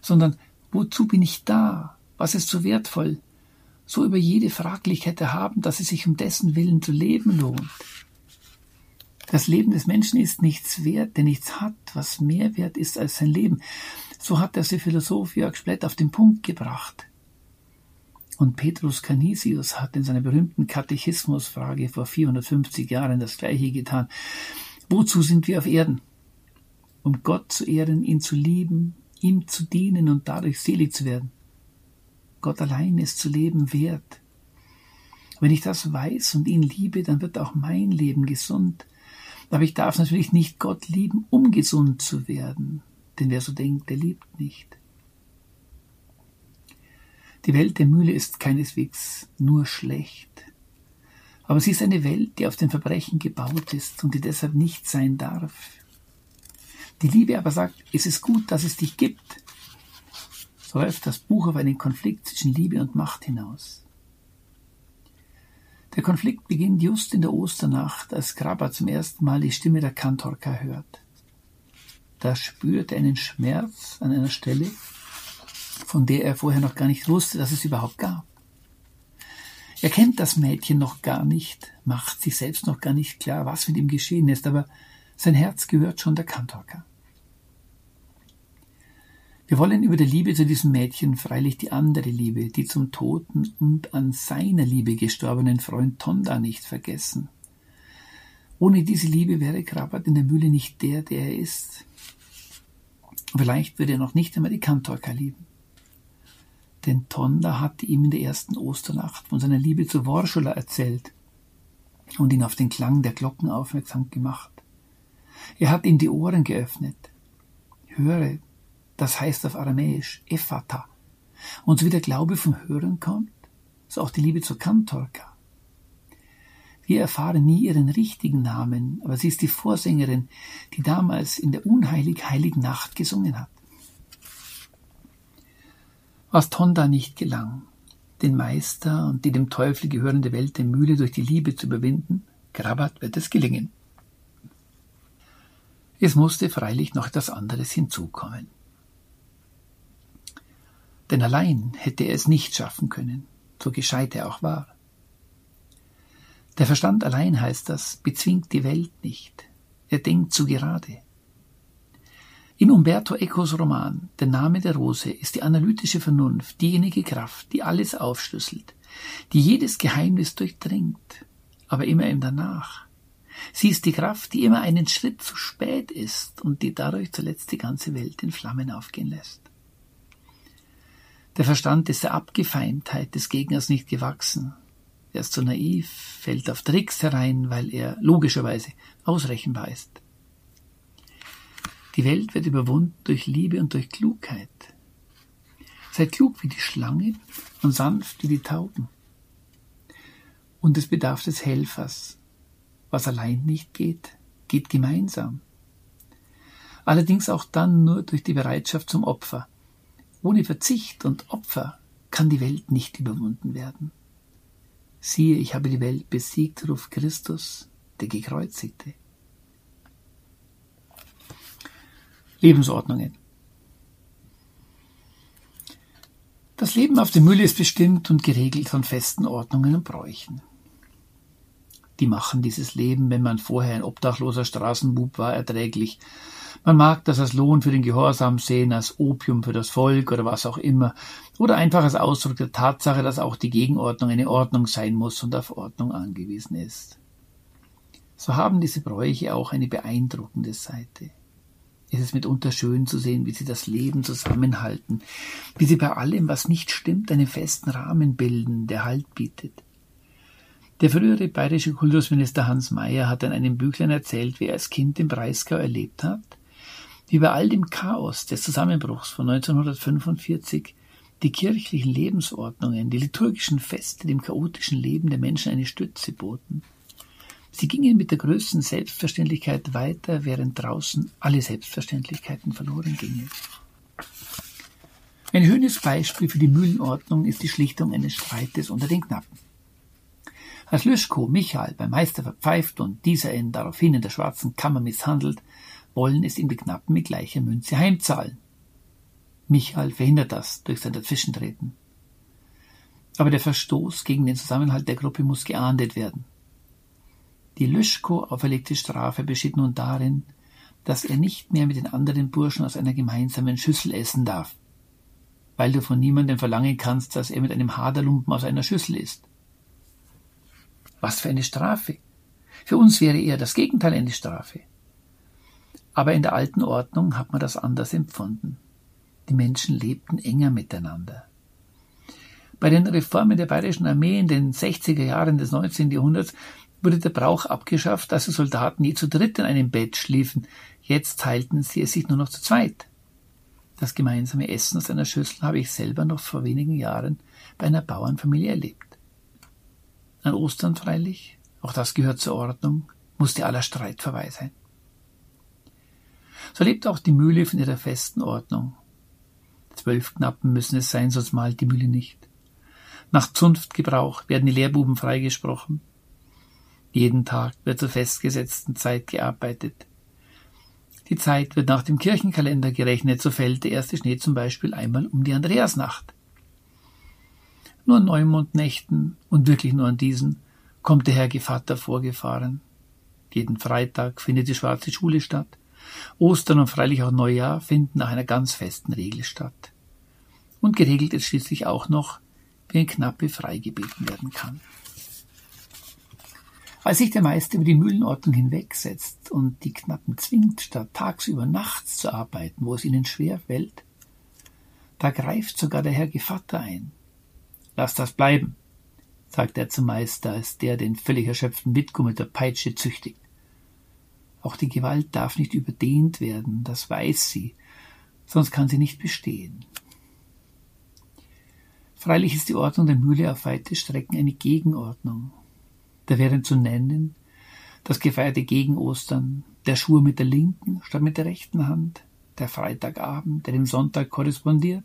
sondern wozu bin ich da? Was ist so wertvoll? So über jede Fraglichkeit erhaben, dass es sich um dessen Willen zu leben lohnt. Das Leben des Menschen ist nichts wert, der nichts hat, was mehr wert ist als sein Leben. So hat das der Philosoph Jörg Splett auf den Punkt gebracht. Und Petrus Canisius hat in seiner berühmten Katechismusfrage vor 450 Jahren das Gleiche getan. Wozu sind wir auf Erden? Um Gott zu ehren, ihn zu lieben, ihm zu dienen und dadurch selig zu werden. Gott allein ist zu leben wert. Wenn ich das weiß und ihn liebe, dann wird auch mein Leben gesund. Aber ich darf natürlich nicht Gott lieben, um gesund zu werden. Denn wer so denkt, der liebt nicht. Die Welt der Mühle ist keineswegs nur schlecht. Aber sie ist eine Welt, die auf den Verbrechen gebaut ist und die deshalb nicht sein darf. Die Liebe aber sagt, es ist gut, dass es dich gibt. So läuft das Buch auf einen Konflikt zwischen Liebe und Macht hinaus. Der Konflikt beginnt just in der Osternacht, als Grabber zum ersten Mal die Stimme der Kantorka hört. Da spürt er einen Schmerz an einer Stelle, von der er vorher noch gar nicht wusste, dass es überhaupt gab. Er kennt das Mädchen noch gar nicht, macht sich selbst noch gar nicht klar, was mit ihm geschehen ist, aber sein Herz gehört schon der Kantorka. Wir wollen über der Liebe zu diesem Mädchen freilich die andere Liebe, die zum toten und an seiner Liebe gestorbenen Freund Tonda nicht vergessen. Ohne diese Liebe wäre Krabat in der Mühle nicht der, der er ist. Vielleicht würde er noch nicht einmal die Kantorka lieben. Denn Tonda hatte ihm in der ersten Osternacht von seiner Liebe zu Worschula erzählt und ihn auf den Klang der Glocken aufmerksam gemacht. Er hat ihm die Ohren geöffnet. Höre, das heißt auf Aramäisch Ephata. Und so wie der Glaube vom Hören kommt, so auch die Liebe zur Kantorka. Wir erfahren nie ihren richtigen Namen, aber sie ist die Vorsängerin, die damals in der unheilig heiligen Nacht gesungen hat. Was Tonda nicht gelang, den Meister und die dem Teufel gehörende Welt der Mühle durch die Liebe zu überwinden, Grabat wird es gelingen. Es musste freilich noch etwas anderes hinzukommen. Denn allein hätte er es nicht schaffen können, so gescheit er auch war. Der Verstand allein heißt das, bezwingt die Welt nicht. Er denkt zu gerade. In Umberto Ecos Roman Der Name der Rose ist die analytische Vernunft diejenige Kraft, die alles aufschlüsselt, die jedes Geheimnis durchdringt, aber immer im Danach. Sie ist die Kraft, die immer einen Schritt zu spät ist und die dadurch zuletzt die ganze Welt in Flammen aufgehen lässt. Der Verstand ist der Abgefeimtheit des Gegners nicht gewachsen, er ist so naiv, fällt auf Tricks herein, weil er logischerweise ausrechenbar ist. Die Welt wird überwunden durch Liebe und durch Klugheit. Seid klug wie die Schlange und sanft wie die Tauben. Und es bedarf des Helfers. Was allein nicht geht, geht gemeinsam. Allerdings auch dann nur durch die Bereitschaft zum Opfer. Ohne Verzicht und Opfer kann die Welt nicht überwunden werden. Siehe, ich habe die Welt besiegt, ruft Christus, der Gekreuzigte. Lebensordnungen. Das Leben auf der Mühle ist bestimmt und geregelt von festen Ordnungen und Bräuchen. Die machen dieses Leben, wenn man vorher ein obdachloser Straßenbub war, erträglich, man mag das als Lohn für den Gehorsam sehen, als Opium für das Volk oder was auch immer, oder einfach als Ausdruck der Tatsache, dass auch die Gegenordnung eine Ordnung sein muss und auf Ordnung angewiesen ist. So haben diese Bräuche auch eine beeindruckende Seite. Es ist mitunter schön zu sehen, wie sie das Leben zusammenhalten, wie sie bei allem, was nicht stimmt, einen festen Rahmen bilden, der Halt bietet. Der frühere bayerische Kultusminister Hans Mayer hat in einem Büchlein erzählt, wie er als Kind im Breisgau erlebt hat, wie bei all dem Chaos des Zusammenbruchs von 1945 die kirchlichen Lebensordnungen, die liturgischen Feste dem chaotischen Leben der Menschen eine Stütze boten. Sie gingen mit der größten Selbstverständlichkeit weiter, während draußen alle Selbstverständlichkeiten verloren gingen. Ein schönes Beispiel für die Mühlenordnung ist die Schlichtung eines Streites unter den Knappen. Als Lüschko Michael beim Meister verpfeift und dieser ihn daraufhin in der schwarzen Kammer misshandelt, wollen es ihm die Knappen mit gleicher Münze heimzahlen. Michael verhindert das durch sein Dazwischentreten. Aber der Verstoß gegen den Zusammenhalt der Gruppe muss geahndet werden. Die Lüschko auferlegte Strafe besteht nun darin, dass er nicht mehr mit den anderen Burschen aus einer gemeinsamen Schüssel essen darf, weil du von niemandem verlangen kannst, dass er mit einem Haderlumpen aus einer Schüssel isst. Was für eine Strafe! Für uns wäre eher das Gegenteil eine Strafe. Aber in der alten Ordnung hat man das anders empfunden. Die Menschen lebten enger miteinander. Bei den Reformen der bayerischen Armee in den 60er Jahren des 19. Jahrhunderts wurde der Brauch abgeschafft, dass die Soldaten je zu dritt in einem Bett schliefen. Jetzt teilten sie es sich nur noch zu zweit. Das gemeinsame Essen aus einer Schüssel habe ich selber noch vor wenigen Jahren bei einer Bauernfamilie erlebt. An Ostern freilich, auch das gehört zur Ordnung, musste aller Streit vorbei sein. So lebt auch die Mühle von ihrer festen Ordnung. Zwölf Knappen müssen es sein, sonst malt die Mühle nicht. Nach Zunftgebrauch werden die Lehrbuben freigesprochen. Jeden Tag wird zur festgesetzten Zeit gearbeitet. Die Zeit wird nach dem Kirchenkalender gerechnet, so fällt der erste Schnee zum Beispiel einmal um die Andreasnacht. Nur an Neumondnächten und wirklich nur an diesen kommt der Herr Gevatter vorgefahren. Jeden Freitag findet die schwarze Schule statt. Ostern und freilich auch Neujahr finden nach einer ganz festen Regel statt. Und geregelt ist schließlich auch noch, wie ein Knappe freigebeten werden kann. Als sich der Meister über die Mühlenordnung hinwegsetzt und die Knappen zwingt, statt tagsüber nachts zu arbeiten, wo es ihnen schwer fällt, da greift sogar der Herr Gevatter ein. Lass das bleiben, sagt er zum Meister, als der den völlig erschöpften Mitko mit der Peitsche züchtigt. Auch die Gewalt darf nicht überdehnt werden, das weiß sie, sonst kann sie nicht bestehen. Freilich ist die Ordnung der Mühle auf weite Strecken eine Gegenordnung. Da wären zu nennen das gefeierte gegen Ostern, der Schwur mit der linken statt mit der rechten Hand, der Freitagabend, der dem Sonntag korrespondiert,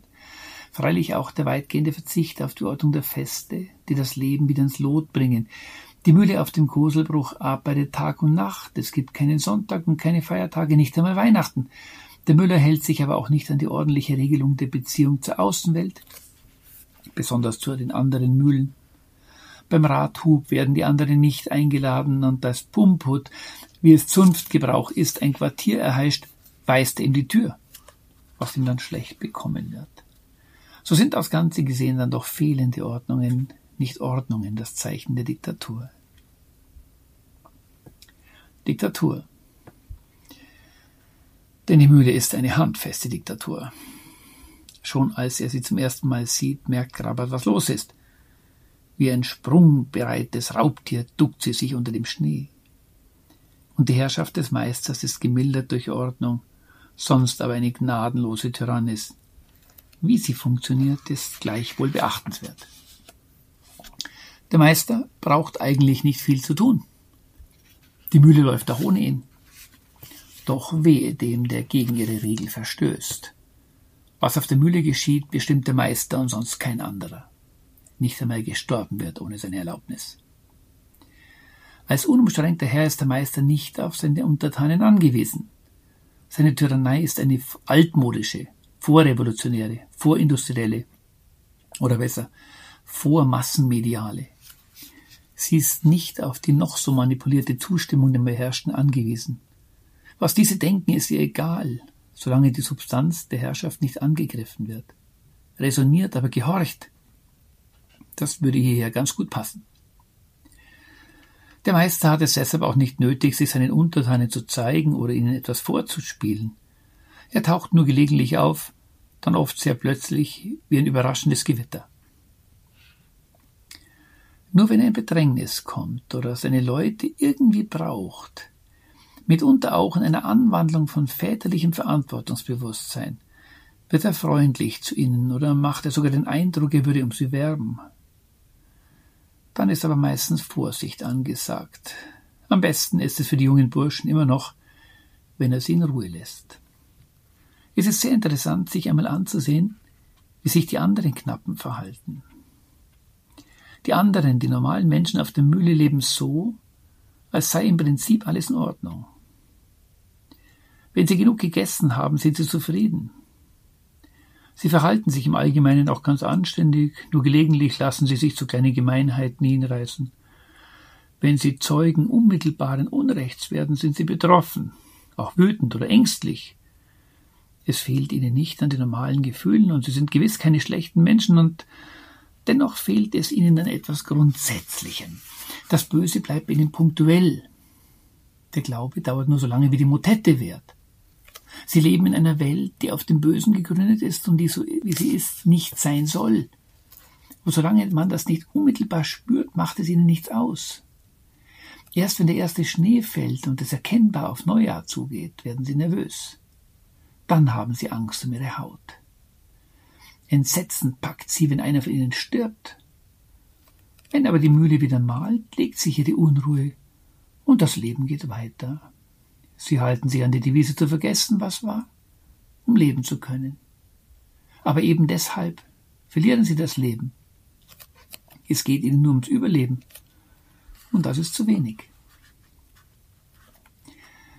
freilich auch der weitgehende Verzicht auf die Ordnung der Feste, die das Leben wieder ins Lot bringen. Die Mühle auf dem Koselbruch arbeitet Tag und Nacht, es gibt keinen Sonntag und keine Feiertage, nicht einmal Weihnachten. Der Müller hält sich aber auch nicht an die ordentliche Regelung der Beziehung zur Außenwelt, besonders zu den anderen Mühlen. Beim Radhub werden die anderen nicht eingeladen und das Pumphut, wie es Zunftgebrauch ist, ein Quartier erheischt, weist er ihm die Tür, was ihm dann schlecht bekommen wird. So sind aufs Ganze gesehen dann doch fehlende Ordnungen, nicht Ordnungen, das Zeichen der Diktatur. Diktatur. Denn die Mühle ist eine handfeste Diktatur. Schon als er sie zum ersten Mal sieht, merkt Grabat, was los ist. Wie ein sprungbereites Raubtier duckt sie sich unter dem Schnee. Und die Herrschaft des Meisters ist gemildert durch Ordnung, sonst aber eine gnadenlose Tyrannis. Wie sie funktioniert, ist gleichwohl beachtenswert. Der Meister braucht eigentlich nicht viel zu tun. Die Mühle läuft auch ohne ihn. Doch wehe dem, der gegen ihre Regel verstößt. Was auf der Mühle geschieht, bestimmt der Meister und sonst kein anderer. Nicht einmal gestorben wird ohne seine Erlaubnis. Als unumstrengter Herr ist der Meister nicht auf seine Untertanen angewiesen. Seine Tyrannei ist eine altmodische, vorrevolutionäre, vorindustrielle oder besser vormassenmediale. Sie ist nicht auf die noch so manipulierte Zustimmung der Beherrschten angewiesen. Was diese denken, ist ihr egal, solange die Substanz der Herrschaft nicht angegriffen wird. Resoniert, aber gehorcht. Das würde hierher ganz gut passen. Der Meister hat es deshalb auch nicht nötig, sich seinen Untertanen zu zeigen oder ihnen etwas vorzuspielen. Er taucht nur gelegentlich auf, dann oft sehr plötzlich wie ein überraschendes Gewitter. Nur wenn ein Bedrängnis kommt oder seine Leute irgendwie braucht, mitunter auch in einer Anwandlung von väterlichem Verantwortungsbewusstsein, wird er freundlich zu ihnen oder macht er sogar den Eindruck, er würde um sie werben. Dann ist aber meistens Vorsicht angesagt. Am besten ist es für die jungen Burschen immer noch, wenn er sie in Ruhe lässt. Es ist sehr interessant, sich einmal anzusehen, wie sich die anderen Knappen verhalten. Die anderen, die normalen Menschen auf der Mühle leben so, als sei im Prinzip alles in Ordnung. Wenn sie genug gegessen haben, sind sie zufrieden. Sie verhalten sich im Allgemeinen auch ganz anständig, nur gelegentlich lassen sie sich zu kleinen Gemeinheiten hinreißen. Wenn sie Zeugen unmittelbaren Unrechts werden, sind sie betroffen, auch wütend oder ängstlich. Es fehlt ihnen nicht an den normalen Gefühlen und sie sind gewiss keine schlechten Menschen und dennoch fehlt es ihnen an etwas Grundsätzlichem. Das Böse bleibt ihnen punktuell. Der Glaube dauert nur so lange, wie die Motette währt. Sie leben in einer Welt, die auf dem Bösen gegründet ist und die so, wie sie ist, nicht sein soll. Und solange man das nicht unmittelbar spürt, macht es ihnen nichts aus. Erst wenn der erste Schnee fällt und es erkennbar auf Neujahr zugeht, werden sie nervös. Dann haben sie Angst um ihre Haut. Entsetzen packt sie, wenn einer von ihnen stirbt. Wenn aber die Mühle wieder malt, legt sich ihre Unruhe und das Leben geht weiter. Sie halten sich an die Devise zu vergessen, was war, um leben zu können. Aber eben deshalb verlieren sie das Leben. Es geht ihnen nur ums Überleben. Und das ist zu wenig.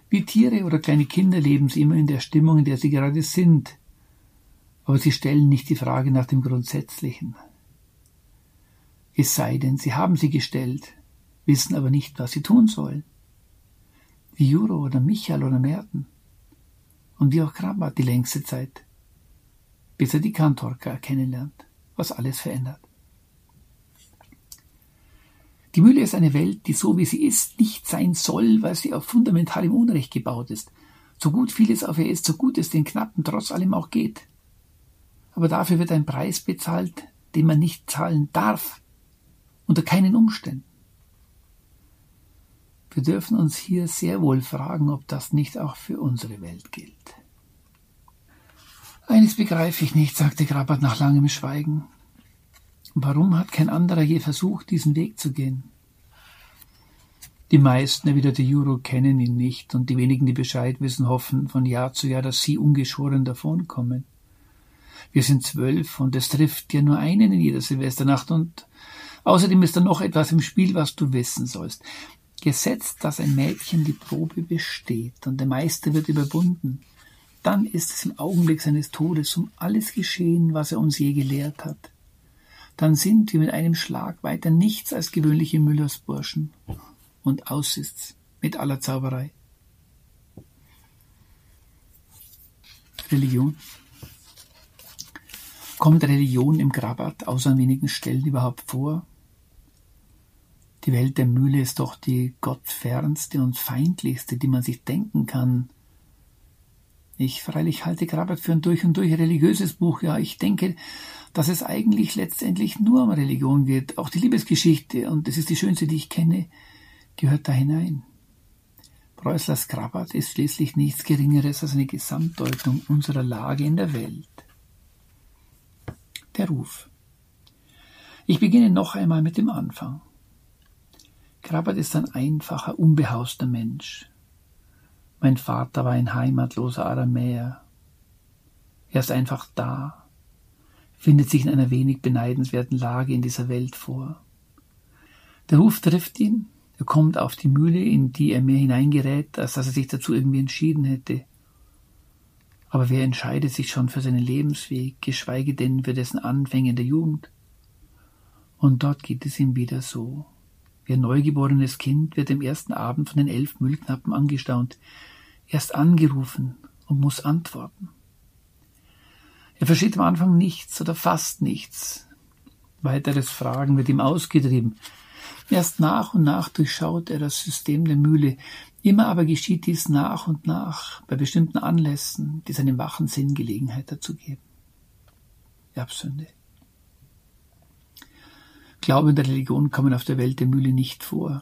Wie Tiere oder kleine Kinder leben sie immer in der Stimmung, in der sie gerade sind. Aber sie stellen nicht die Frage nach dem Grundsätzlichen. Es sei denn, sie haben sie gestellt, wissen aber nicht, was sie tun sollen wie Juro oder Michael oder Merten. Und wie auch Krabat die längste Zeit, bis er die Kantorka kennenlernt, was alles verändert. Die Mühle ist eine Welt, die so wie sie ist, nicht sein soll, weil sie auf fundamentalem Unrecht gebaut ist. So gut vieles auf ihr ist, so gut es den Knappen trotz allem auch geht. Aber dafür wird ein Preis bezahlt, den man nicht zahlen darf, unter keinen Umständen. Wir dürfen uns hier sehr wohl fragen, ob das nicht auch für unsere Welt gilt. Eines begreife ich nicht, sagte Grabat nach langem Schweigen. Warum hat kein anderer je versucht, diesen Weg zu gehen? Die meisten, erwiderte Juro, kennen ihn nicht, und die wenigen, die Bescheid wissen, hoffen von Jahr zu Jahr, dass sie ungeschoren davonkommen. Wir sind zwölf, und es trifft ja nur einen in jeder Silvesternacht, und außerdem ist da noch etwas im Spiel, was du wissen sollst. Gesetzt, dass ein Mädchen die Probe besteht und der Meister wird überwunden, dann ist es im Augenblick seines Todes um alles geschehen, was er uns je gelehrt hat. Dann sind wir mit einem Schlag weiter nichts als gewöhnliche Müllersburschen. Und aus ist's mit aller Zauberei. Religion. Kommt Religion im Grabat außer an wenigen Stellen überhaupt vor? Die Welt der Mühle ist doch die gottfernste und feindlichste, die man sich denken kann. Ich freilich halte Grabat für ein durch und durch religiöses Buch, ja, ich denke, dass es eigentlich letztendlich nur um Religion geht. Auch die Liebesgeschichte, und es ist die schönste, die ich kenne, gehört da hinein. Preußlers Grabat ist schließlich nichts Geringeres als eine Gesamtdeutung unserer Lage in der Welt. Der Ruf. Ich beginne noch einmal mit dem Anfang. Krabbert ist ein einfacher, unbehauster Mensch. Mein Vater war ein heimatloser Aramäer. Er ist einfach da, findet sich in einer wenig beneidenswerten Lage in dieser Welt vor. Der Ruf trifft ihn, er kommt auf die Mühle, in die er mehr hineingerät, als dass er sich dazu irgendwie entschieden hätte. Aber wer entscheidet sich schon für seinen Lebensweg, geschweige denn für dessen Anfänge in der Jugend? Und dort geht es ihm wieder so. Wie ein neugeborenes Kind wird im ersten Abend von den elf Müllknappen angestaunt, erst angerufen und muss antworten. Er versteht am Anfang nichts oder fast nichts. Weiteres Fragen wird ihm ausgetrieben. Erst nach und nach durchschaut er das System der Mühle. Immer aber geschieht dies nach und nach, bei bestimmten Anlässen, die seinem wachen Sinn Gelegenheit dazu geben. Erbsünde. Glaube und Religion kommen auf der Welt der Mühle nicht vor.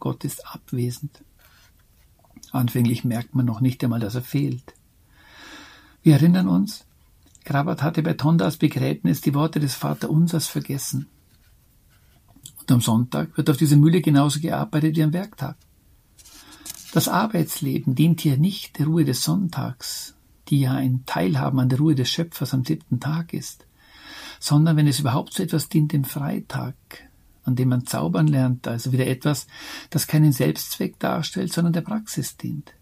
Gott ist abwesend. Anfänglich merkt man noch nicht einmal, dass er fehlt. Wir erinnern uns, Grabat hatte bei Tondas Begräbnis die Worte des Vaterunsers vergessen. Und am Sonntag wird auf dieser Mühle genauso gearbeitet wie am Werktag. Das Arbeitsleben dient hier nicht der Ruhe des Sonntags, die ja ein Teilhaben an der Ruhe des Schöpfers am siebten Tag ist sondern wenn es überhaupt so etwas dient, dem Freitag, an dem man zaubern lernt, also wieder etwas, das keinen Selbstzweck darstellt, sondern der Praxis dient.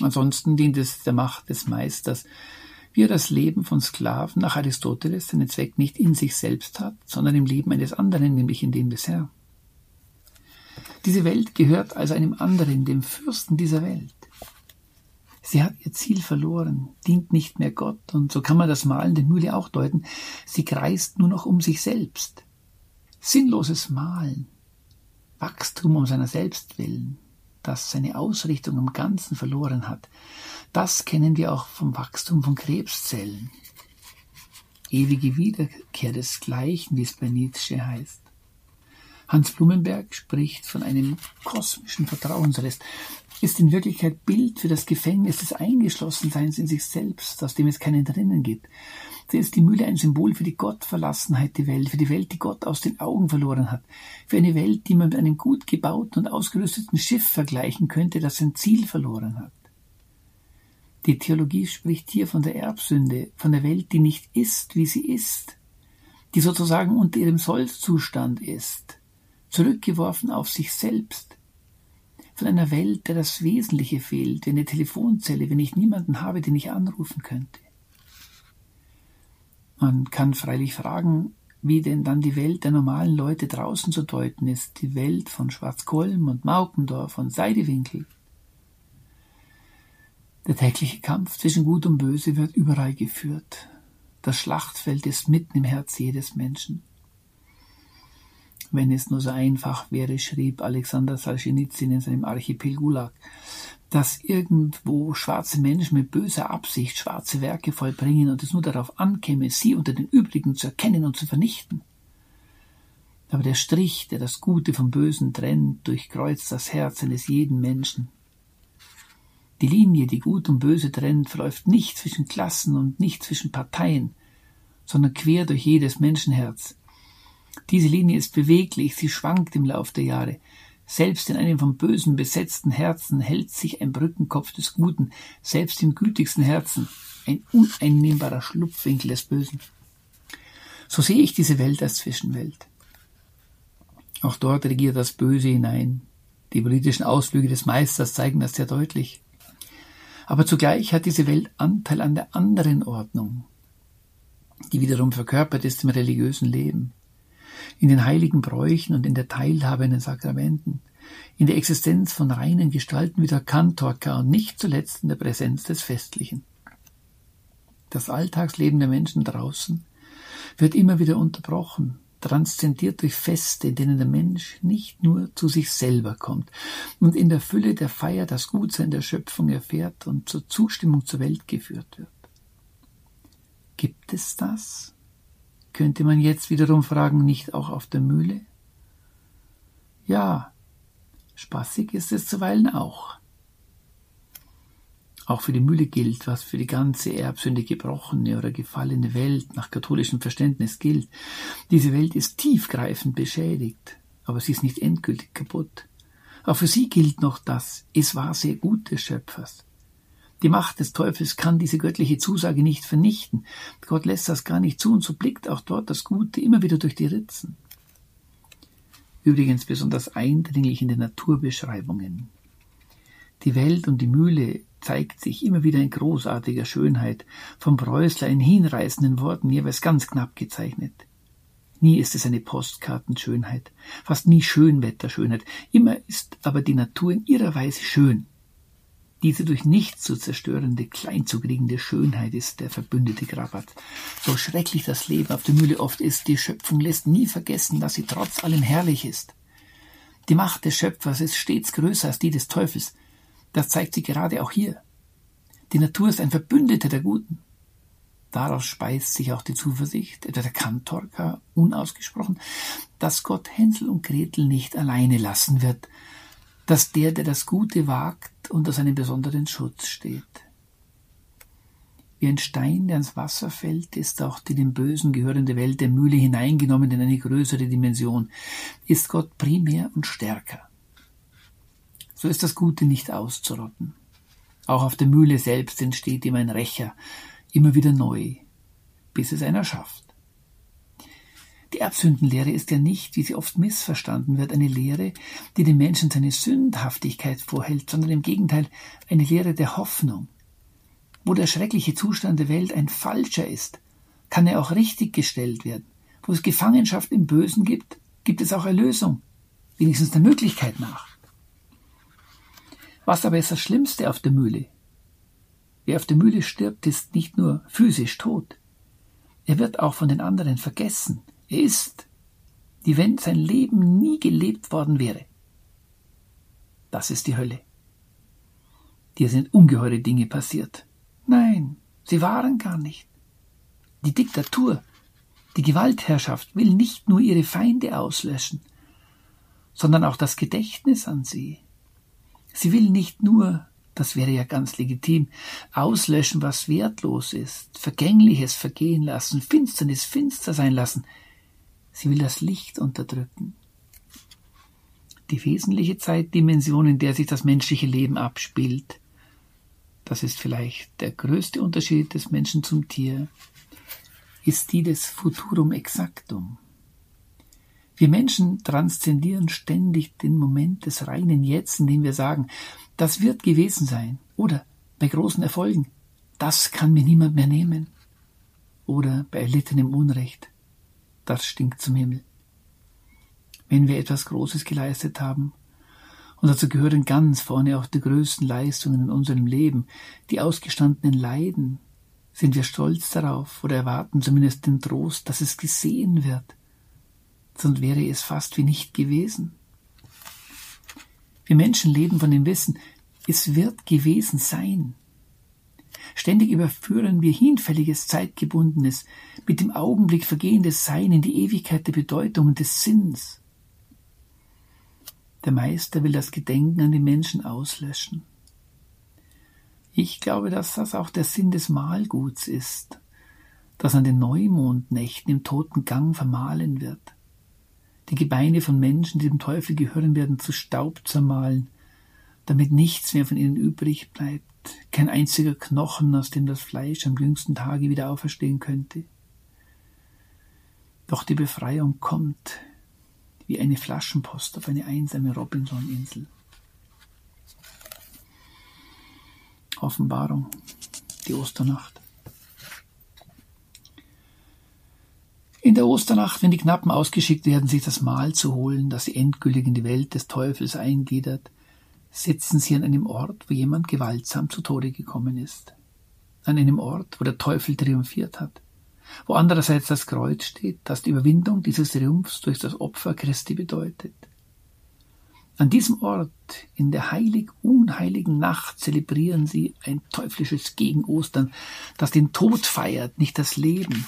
Ansonsten dient es der Macht des Meisters, wie er das Leben von Sklaven nach Aristoteles seinen Zweck nicht in sich selbst hat, sondern im Leben eines anderen, nämlich in dem des Herrn. Diese Welt gehört also einem anderen, dem Fürsten dieser Welt. Sie hat ihr Ziel verloren, dient nicht mehr Gott, und so kann man das Malen der Mühle auch deuten. Sie kreist nur noch um sich selbst. Sinnloses Malen, Wachstum um seiner selbst willen, das seine Ausrichtung im Ganzen verloren hat, das kennen wir auch vom Wachstum von Krebszellen. Ewige Wiederkehr desgleichen, wie es bei Nietzsche heißt. Hans Blumenberg spricht von einem kosmischen Vertrauensrest, ist in Wirklichkeit Bild für das Gefängnis des Eingeschlossenseins in sich selbst, aus dem es keinen drinnen gibt. So ist die Mühle ein Symbol für die Gottverlassenheit der Welt, für die Welt, die Gott aus den Augen verloren hat, für eine Welt, die man mit einem gut gebauten und ausgerüsteten Schiff vergleichen könnte, das sein Ziel verloren hat. Die Theologie spricht hier von der Erbsünde, von der Welt, die nicht ist, wie sie ist, die sozusagen unter ihrem Sollzustand ist, zurückgeworfen auf sich selbst, von einer Welt, der das Wesentliche fehlt, wie eine Telefonzelle, wenn ich niemanden habe, den ich anrufen könnte. Man kann freilich fragen, wie denn dann die Welt der normalen Leute draußen zu deuten ist, die Welt von Schwarzkolm und Maukendorf und Seidewinkel. Der tägliche Kampf zwischen Gut und Böse wird überall geführt. Das Schlachtfeld ist mitten im Herz jedes Menschen. Wenn es nur so einfach wäre, schrieb Alexander Solzhenitsyn in seinem Archipel Gulag, dass irgendwo schwarze Menschen mit böser Absicht schwarze Werke vollbringen und es nur darauf ankäme, sie unter den übrigen zu erkennen und zu vernichten. Aber der Strich, der das Gute vom Bösen trennt, durchkreuzt das Herz eines jeden Menschen. Die Linie, die Gut und Böse trennt, verläuft nicht zwischen Klassen und nicht zwischen Parteien, sondern quer durch jedes Menschenherz. Diese Linie ist beweglich, sie schwankt im Lauf der Jahre. Selbst in einem vom Bösen besetzten Herzen hält sich ein Brückenkopf des Guten, selbst im gütigsten Herzen ein uneinnehmbarer Schlupfwinkel des Bösen. So sehe ich diese Welt als Zwischenwelt. Auch dort regiert das Böse hinein. Die politischen Ausflüge des Meisters zeigen das sehr deutlich. Aber zugleich hat diese Welt Anteil an der anderen Ordnung, die wiederum verkörpert ist im religiösen Leben, in den heiligen Bräuchen und in der Teilhabe an den Sakramenten, in der Existenz von reinen Gestalten wie der Kantorka und nicht zuletzt in der Präsenz des Festlichen. Das Alltagsleben der Menschen draußen wird immer wieder unterbrochen, transzendiert durch Feste, in denen der Mensch nicht nur zu sich selber kommt und in der Fülle der Feier das Gutsein der Schöpfung erfährt und zur Zustimmung zur Welt geführt wird. Gibt es das? Könnte man jetzt wiederum fragen, nicht auch auf der Mühle? Ja, spaßig ist es zuweilen auch. Auch für die Mühle gilt, was für die ganze erbsünde gebrochene oder gefallene Welt nach katholischem Verständnis gilt. Diese Welt ist tiefgreifend beschädigt, aber sie ist nicht endgültig kaputt. Auch für sie gilt noch das, es war sehr gut des Schöpfers. Die Macht des Teufels kann diese göttliche Zusage nicht vernichten. Gott lässt das gar nicht zu und so blickt auch dort das Gute immer wieder durch die Ritzen. Übrigens besonders eindringlich in den Naturbeschreibungen. Die Welt und die Mühle zeigt sich immer wieder in großartiger Schönheit, vom Preußler in hinreißenden Worten jeweils ganz knapp gezeichnet. Nie ist es eine Postkartenschönheit, fast nie Schönwetterschönheit, immer ist aber die Natur in ihrer Weise schön. Diese durch nichts zu zerstörende, klein zu kriegende Schönheit ist der verbündete Grabat. So schrecklich das Leben auf der Mühle oft ist, die Schöpfung lässt nie vergessen, dass sie trotz allem herrlich ist. Die Macht des Schöpfers ist stets größer als die des Teufels, das zeigt sich gerade auch hier. Die Natur ist ein Verbündeter der Guten. Daraus speist sich auch die Zuversicht, etwa der Kantorka unausgesprochen, dass Gott Hänsel und Gretel nicht alleine lassen wird, dass der, der das Gute wagt, unter seinem besonderen Schutz steht. Wie ein Stein, der ans Wasser fällt, ist auch die dem Bösen gehörende Welt der Mühle hineingenommen in eine größere Dimension, ist Gott primär und stärker so ist das Gute nicht auszurotten. Auch auf der Mühle selbst entsteht ihm ein Rächer, immer wieder neu, bis es einer schafft. Die Erbsündenlehre ist ja nicht, wie sie oft missverstanden wird, eine Lehre, die dem Menschen seine Sündhaftigkeit vorhält, sondern im Gegenteil eine Lehre der Hoffnung. Wo der schreckliche Zustand der Welt ein falscher ist, kann er auch richtig gestellt werden. Wo es Gefangenschaft im Bösen gibt, gibt es auch Erlösung, wenigstens der Möglichkeit nach. Was aber ist das Schlimmste auf der Mühle? Wer auf der Mühle stirbt, ist nicht nur physisch tot. Er wird auch von den anderen vergessen. Ist, wie wenn sein Leben nie gelebt worden wäre. Das ist die Hölle. Dir sind ungeheure Dinge passiert. Nein, sie waren gar nicht. Die Diktatur, die Gewaltherrschaft will nicht nur ihre Feinde auslöschen, sondern auch das Gedächtnis an sie. Sie will nicht nur, das wäre ja ganz legitim, auslöschen, was wertlos ist, Vergängliches vergehen lassen, Finsternis finster sein lassen. Sie will das Licht unterdrücken. Die wesentliche Zeitdimension, in der sich das menschliche Leben abspielt, das ist vielleicht der größte Unterschied des Menschen zum Tier, ist die des Futurum exactum. Wir Menschen transzendieren ständig den Moment des reinen Jetzt, indem wir sagen, das wird gewesen sein. Oder bei großen Erfolgen, das kann mir niemand mehr nehmen. Oder bei erlittenem Unrecht, das stinkt zum Himmel. Wenn wir etwas Großes geleistet haben, und dazu gehören ganz vorne auch die größten Leistungen in unserem Leben, die ausgestandenen Leiden, sind wir stolz darauf oder erwarten zumindest den Trost, dass es gesehen wird, sonst wäre es fast wie nicht gewesen. Wir Menschen leben von dem Wissen, es wird gewesen sein. Ständig überführen wir hinfälliges, zeitgebundenes, mit dem Augenblick vergehendes Sein in die Ewigkeit der Bedeutung und des Sinns. Der Meister will das Gedenken an die Menschen auslöschen. Ich glaube, dass das auch der Sinn des Mahlguts ist, das an den Neumondnächten im toten Gang vermahlen wird. die Gebeine von Menschen, die dem Teufel gehören werden, zu Staub zermahlen, damit nichts mehr von ihnen übrig bleibt, kein einziger Knochen, aus dem das Fleisch am jüngsten Tage wieder auferstehen könnte. Doch die Befreiung kommt wie eine Flaschenpost auf eine einsame Robinson-Insel. Offenbarung, die Osternacht. In der Osternacht, wenn die Knappen ausgeschickt werden, sich das Mahl zu holen, das sie endgültig in die Welt des Teufels eingliedert, sitzen sie an einem Ort, wo jemand gewaltsam zu Tode gekommen ist. An einem Ort, wo der Teufel triumphiert hat. Wo andererseits das Kreuz steht, das die Überwindung dieses Triumphs durch das Opfer Christi bedeutet. An diesem Ort, in der heilig-unheiligen Nacht, zelebrieren sie ein teuflisches Gegenostern, das den Tod feiert, nicht das Leben.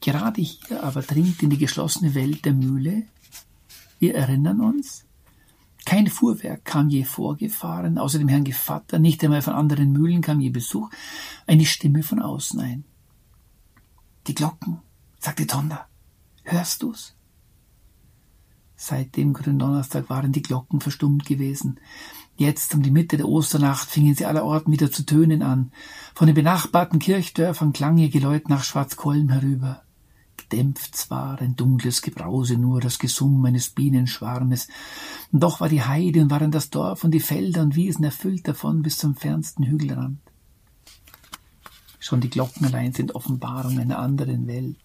Gerade hier aber dringt in die geschlossene Welt der Mühle, wir erinnern uns, kein Fuhrwerk kam je vorgefahren, außer dem Herrn Gevatter, nicht einmal von anderen Mühlen kam je Besuch, eine Stimme von außen ein. Die Glocken, sagte Tonda, hörst du's? Seit dem Gründonnerstag waren die Glocken verstummt gewesen. Jetzt um die Mitte der Osternacht fingen sie allerorten wieder zu tönen an. Von den benachbarten Kirchdörfern klang ihr Geläut nach Schwarzkolm herüber. Gedämpft zwar ein dunkles Gebrause nur, das Gesumm eines Bienenschwarmes, doch war die Heide und waren das Dorf und die Felder und Wiesen erfüllt davon bis zum fernsten Hügelrand. Schon die Glocken allein sind Offenbarung einer anderen Welt.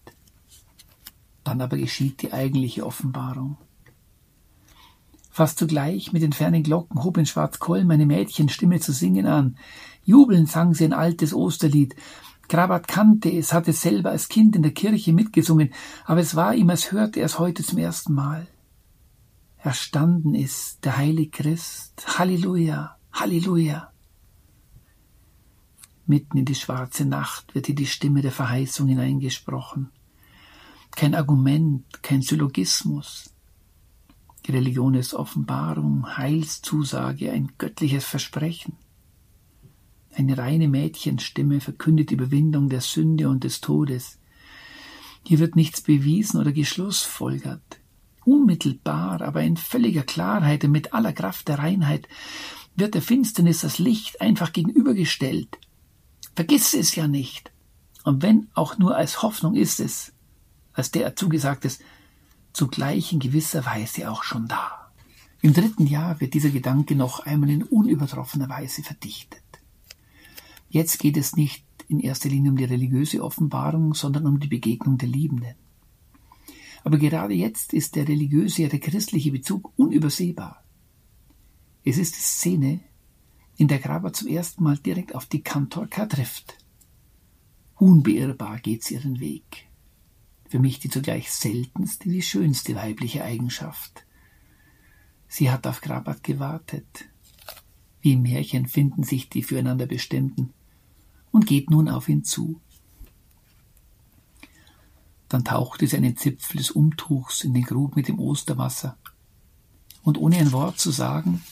Dann aber geschieht die eigentliche Offenbarung. Fast zugleich mit den fernen Glocken hob in Schwarzkolm eine Mädchenstimme zu singen an. Jubelnd sang sie ein altes Osterlied. Krabat kannte es, hatte selber als Kind in der Kirche mitgesungen, aber es war ihm, als hörte er es heute zum ersten Mal. Erstanden ist der heilige Christ. Halleluja, Halleluja. Mitten in die schwarze Nacht wird hier die Stimme der Verheißung hineingesprochen. Kein Argument, kein Syllogismus, die Religion ist Offenbarung, Heilszusage, ein göttliches Versprechen. Eine reine Mädchenstimme verkündet die Überwindung der Sünde und des Todes. Hier wird nichts bewiesen oder geschlussfolgert. Unmittelbar, aber in völliger Klarheit und mit aller Kraft der Reinheit wird der Finsternis das Licht einfach gegenübergestellt. Vergiss es ja nicht. Und wenn auch nur als Hoffnung ist es, als der zugesagt ist, zugleich in gewisser Weise auch schon da. Im dritten Jahr wird dieser Gedanke noch einmal in unübertroffener Weise verdichtet. Jetzt geht es nicht in erster Linie um die religiöse Offenbarung, sondern um die Begegnung der Liebenden. Aber gerade jetzt ist der religiöse, der christliche Bezug unübersehbar. Es ist die Szene, in der Graber zum ersten Mal direkt auf die Kantorka trifft. Unbeirrbar geht sie ihren Weg für mich die zugleich seltenste wie schönste weibliche Eigenschaft. Sie hat auf Grabat gewartet. Wie im Märchen finden sich die füreinander Bestimmten und geht nun auf ihn zu. Dann tauchte sie einen Zipfel des Umtuchs in den Grub mit dem Osterwasser, und ohne ein Wort zu sagen,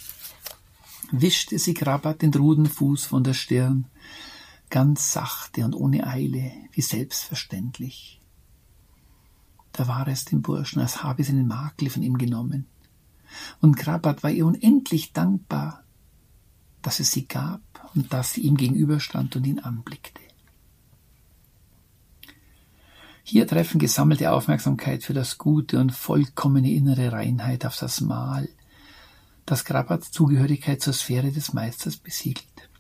wischte sie Grabat den druden Fuß von der Stirn, ganz sachte und ohne Eile, wie selbstverständlich. Da war es dem Burschen, als habe sie einen Makel von ihm genommen. Und Krabat war ihr unendlich dankbar, dass es sie gab und dass sie ihm gegenüberstand und ihn anblickte. Hier treffen gesammelte Aufmerksamkeit für das gute und vollkommene innere Reinheit auf das Mahl, das Krabats Zugehörigkeit zur Sphäre des Meisters besiegelt.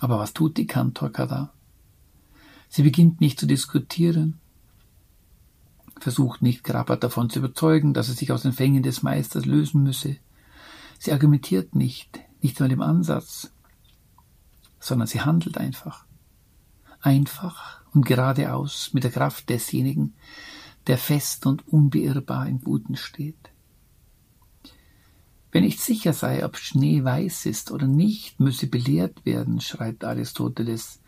Aber was tut die Kantorka da? Sie beginnt nicht zu diskutieren, versucht nicht Grabat davon zu überzeugen, dass er sich aus den Fängen des Meisters lösen müsse. Sie argumentiert nicht, nicht mal im Ansatz, sondern sie handelt einfach. Einfach und geradeaus mit der Kraft desjenigen, der fest und unbeirrbar im Guten steht. Wer nicht sicher sei, ob Schnee weiß ist oder nicht, müsse belehrt werden, schreibt Aristoteles.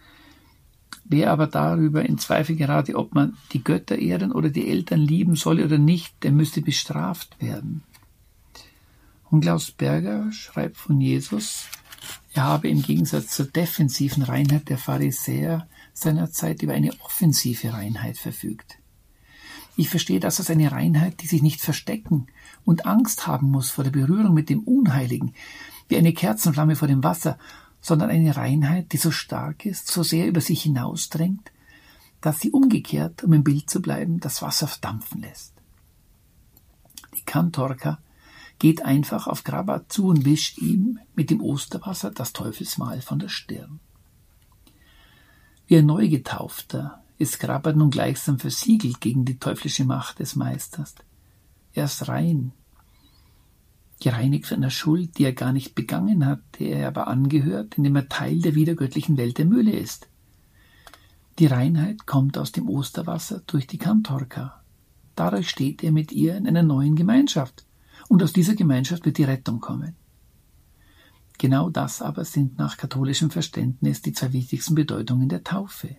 Wer aber darüber in Zweifel gerate, ob man die Götter ehren oder die Eltern lieben solle oder nicht, der müsste bestraft werden. Und Klaus Berger schreibt von Jesus, er habe im Gegensatz zur defensiven Reinheit der Pharisäer seiner Zeit über eine offensive Reinheit verfügt. Ich verstehe das als eine Reinheit, die sich nicht verstecken und Angst haben muss vor der Berührung mit dem Unheiligen, wie eine Kerzenflamme vor dem Wasser, sondern eine Reinheit, die so stark ist, so sehr über sich hinausdrängt, dass sie umgekehrt, um im Bild zu bleiben, das Wasser verdampfen lässt. Die Kantorka geht einfach auf Grabat zu und wischt ihm mit dem Osterwasser das Teufelsmal von der Stirn. Wie ein Neugetaufter ist Grabat nun gleichsam versiegelt gegen die teuflische Macht des Meisters. Er ist rein, gereinigt von einer Schuld, die er gar nicht begangen hat, der er aber angehört, indem er Teil der wiedergöttlichen Welt der Mühle ist. Die Reinheit kommt aus dem Osterwasser durch die Kantorka. Dadurch steht er mit ihr in einer neuen Gemeinschaft, und aus dieser Gemeinschaft wird die Rettung kommen. Genau das aber sind nach katholischem Verständnis die zwei wichtigsten Bedeutungen der Taufe.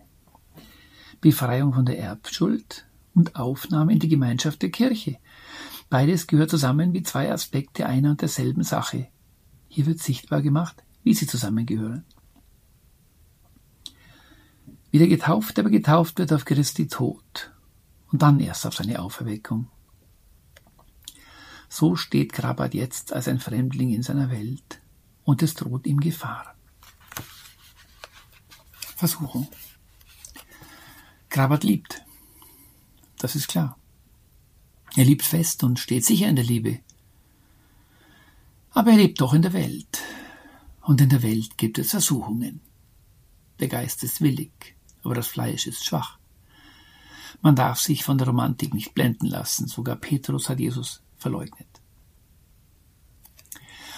Befreiung von der Erbschuld und Aufnahme in die Gemeinschaft der Kirche. Beides gehört zusammen wie zwei Aspekte einer und derselben Sache. Hier wird sichtbar gemacht, wie sie zusammengehören. Wie der Getaufte aber getauft wird auf Christi Tod und dann erst auf seine Auferweckung. So steht Krabat jetzt als ein Fremdling in seiner Welt und es droht ihm Gefahr. Versuchung. Krabat liebt. Das ist klar. Er liebt fest und steht sicher in der Liebe. Aber er lebt doch in der Welt. Und in der Welt gibt es Versuchungen. Der Geist ist willig, aber das Fleisch ist schwach. Man darf sich von der Romantik nicht blenden lassen. Sogar Petrus hat Jesus verleugnet.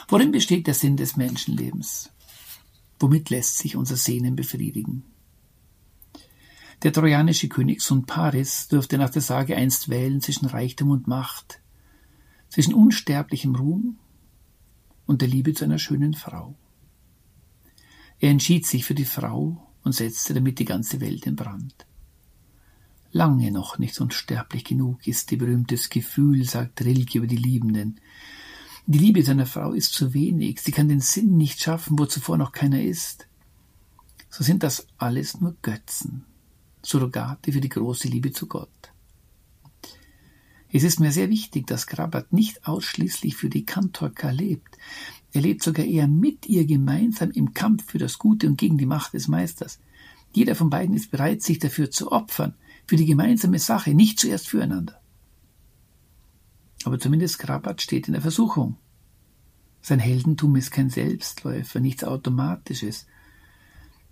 Worin besteht der Sinn des Menschenlebens? Womit lässt sich unser Sehnen befriedigen? Der trojanische Königssohn Paris durfte nach der Sage einst wählen zwischen Reichtum und Macht, zwischen unsterblichem Ruhm und der Liebe zu einer schönen Frau. Er entschied sich für die Frau und setzte damit die ganze Welt in Brand. Lange noch nicht unsterblich genug ist die berühmtes Gefühl, sagt Rilke über die Liebenden. Die Liebe seiner Frau ist zu wenig, sie kann den Sinn nicht schaffen, wo zuvor noch keiner ist. So sind das alles nur Götzen, Surrogate für die große Liebe zu Gott. Es ist mir sehr wichtig, dass Krabat nicht ausschließlich für die Kantorka lebt. Er lebt sogar eher mit ihr gemeinsam im Kampf für das Gute und gegen die Macht des Meisters. Jeder von beiden ist bereit, sich dafür zu opfern, für die gemeinsame Sache, nicht zuerst füreinander. Aber zumindest Krabat steht in der Versuchung. Sein Heldentum ist kein Selbstläufer, nichts Automatisches.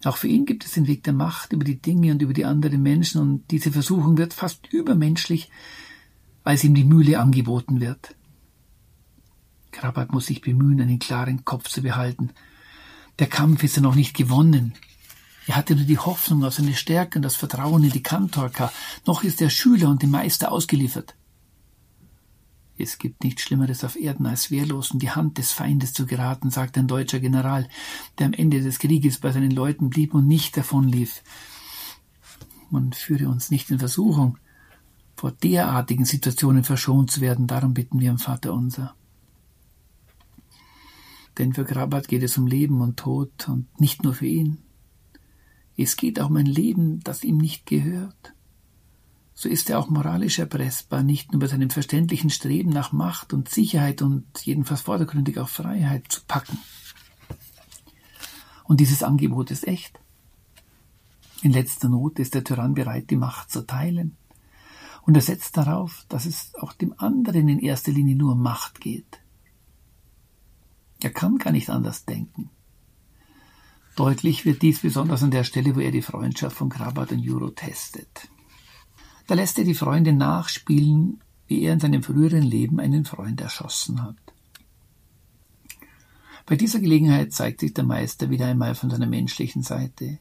Auch für ihn gibt es den Weg der Macht über die Dinge und über die anderen Menschen, und diese Versuchung wird fast übermenschlich, als ihm die Mühle angeboten wird. Krabat muss sich bemühen, einen klaren Kopf zu behalten. Der Kampf ist ja noch nicht gewonnen. Er hatte nur die Hoffnung auf seine Stärke und das Vertrauen in die Kantorka. Noch ist er Schüler und dem Meister ausgeliefert. Es gibt nichts Schlimmeres auf Erden, als wehrlos in die Hand des Feindes zu geraten, sagt ein deutscher General, der am Ende des Krieges bei seinen Leuten blieb und nicht davonlief. Man führe uns nicht in Versuchung, vor derartigen Situationen verschont zu werden, darum bitten wir am Vater unser. Denn für Grabat geht es um Leben und Tod und nicht nur für ihn. Es geht auch um ein Leben, das ihm nicht gehört. So ist er auch moralisch erpressbar, nicht nur bei seinem verständlichen Streben nach Macht und Sicherheit und jedenfalls vordergründig auch Freiheit zu packen. Und dieses Angebot ist echt. In letzter Not ist der Tyrann bereit, die Macht zu teilen. Und er setzt darauf, dass es auch dem anderen in erster Linie nur um Macht geht. Er kann gar nicht anders denken. Deutlich wird dies besonders an der Stelle, wo er die Freundschaft von Krabat und Juro testet. Da lässt er die Freunde nachspielen, wie er in seinem früheren Leben einen Freund erschossen hat. Bei dieser Gelegenheit zeigt sich der Meister wieder einmal von seiner menschlichen Seite.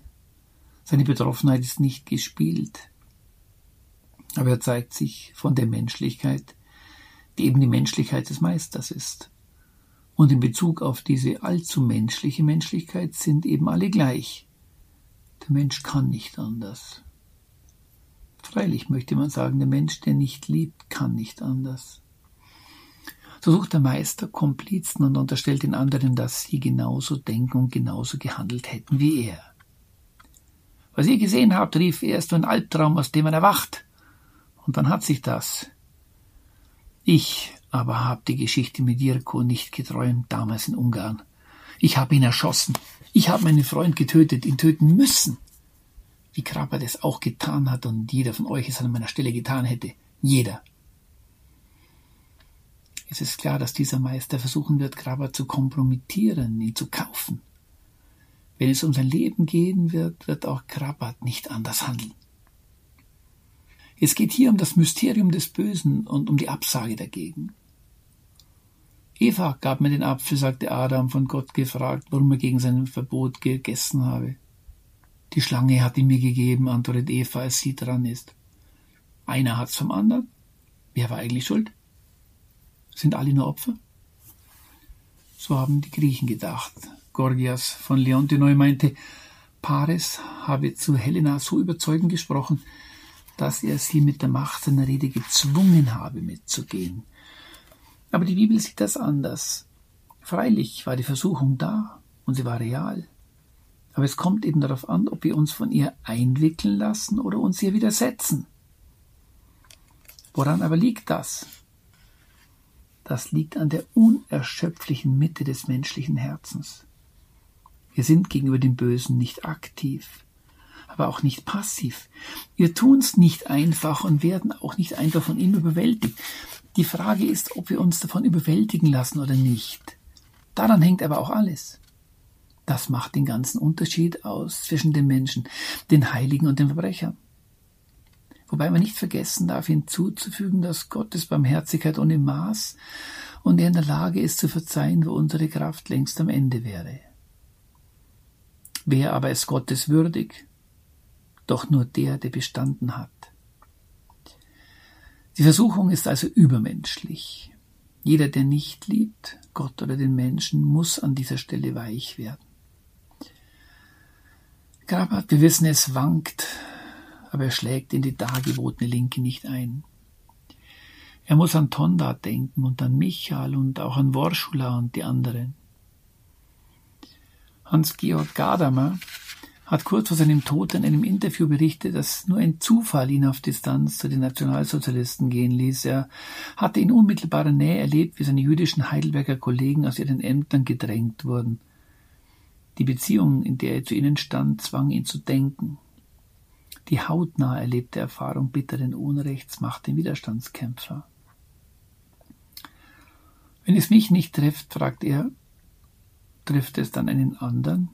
Seine Betroffenheit ist nicht gespielt, aber er zeigt sich von der Menschlichkeit, die eben die Menschlichkeit des Meisters ist. Und in Bezug auf diese allzu menschliche Menschlichkeit sind eben alle gleich. Der Mensch kann nicht anders. Freilich möchte man sagen, der Mensch, der nicht liebt, kann nicht anders. So sucht der Meister Komplizen und unterstellt den anderen, dass sie genauso denken und genauso gehandelt hätten wie er. Was ihr gesehen habt, rief er, ist ein Albtraum, aus dem man erwacht. Und wann hat sich das? Ich aber habe die Geschichte mit Jirko nicht geträumt, damals in Ungarn. Ich habe ihn erschossen. Ich habe meinen Freund getötet, ihn töten müssen. Wie Krabat es auch getan hat und jeder von euch es an meiner Stelle getan hätte. Jeder. Es ist klar, dass dieser Meister versuchen wird, Krabat zu kompromittieren, ihn zu kaufen. Wenn es um sein Leben gehen wird, wird auch Krabat nicht anders handeln. Es geht hier um das Mysterium des Bösen und um die Absage dagegen. Eva gab mir den Apfel, sagte Adam, von Gott gefragt, warum er gegen sein Verbot gegessen habe. Die Schlange hat ihn mir gegeben, antwortet Eva, als sie dran ist. Einer hat's vom anderen. Wer war eigentlich schuld? Sind alle nur Opfer? So haben die Griechen gedacht. Gorgias von Leontinoi meinte, Paris habe zu Helena so überzeugend gesprochen, dass er sie mit der Macht seiner Rede gezwungen habe, mitzugehen. Aber die Bibel sieht das anders. Freilich war die Versuchung da und sie war real. Aber es kommt eben darauf an, ob wir uns von ihr einwickeln lassen oder uns ihr widersetzen. Woran aber liegt das? Das liegt an der unerschöpflichen Mitte des menschlichen Herzens. Wir sind gegenüber dem Bösen nicht aktiv aber auch nicht passiv. Wir tun's nicht einfach und werden auch nicht einfach von ihm überwältigt. Die Frage ist, ob wir uns davon überwältigen lassen oder nicht. Daran hängt aber auch alles. Das macht den ganzen Unterschied aus zwischen den Menschen, den Heiligen und den Verbrechern. Wobei man nicht vergessen darf, hinzuzufügen, dass Gottes Barmherzigkeit ohne Maß und er in der Lage ist zu verzeihen, wo unsere Kraft längst am Ende wäre. Wer aber ist Gottes würdig? doch nur der, der bestanden hat. Die Versuchung ist also übermenschlich. Jeder, der nicht liebt, Gott oder den Menschen, muss an dieser Stelle weich werden. Grabat, wir wissen, es wankt, aber er schlägt in die dargebotene Linke nicht ein. Er muss an Tonda denken und an Michael und auch an Worschula und die anderen. Hans-Georg Gadamer hat kurz vor seinem Tod in einem Interview berichtet, dass nur ein Zufall ihn auf Distanz zu den Nationalsozialisten gehen ließ. Er hatte in unmittelbarer Nähe erlebt, wie seine jüdischen Heidelberger Kollegen aus ihren Ämtern gedrängt wurden. Die Beziehung, in der er zu ihnen stand, zwang ihn zu denken. Die hautnah erlebte Erfahrung bitteren Unrechts macht den Widerstandskämpfer. Wenn es mich nicht trifft, fragt er, trifft es dann einen anderen?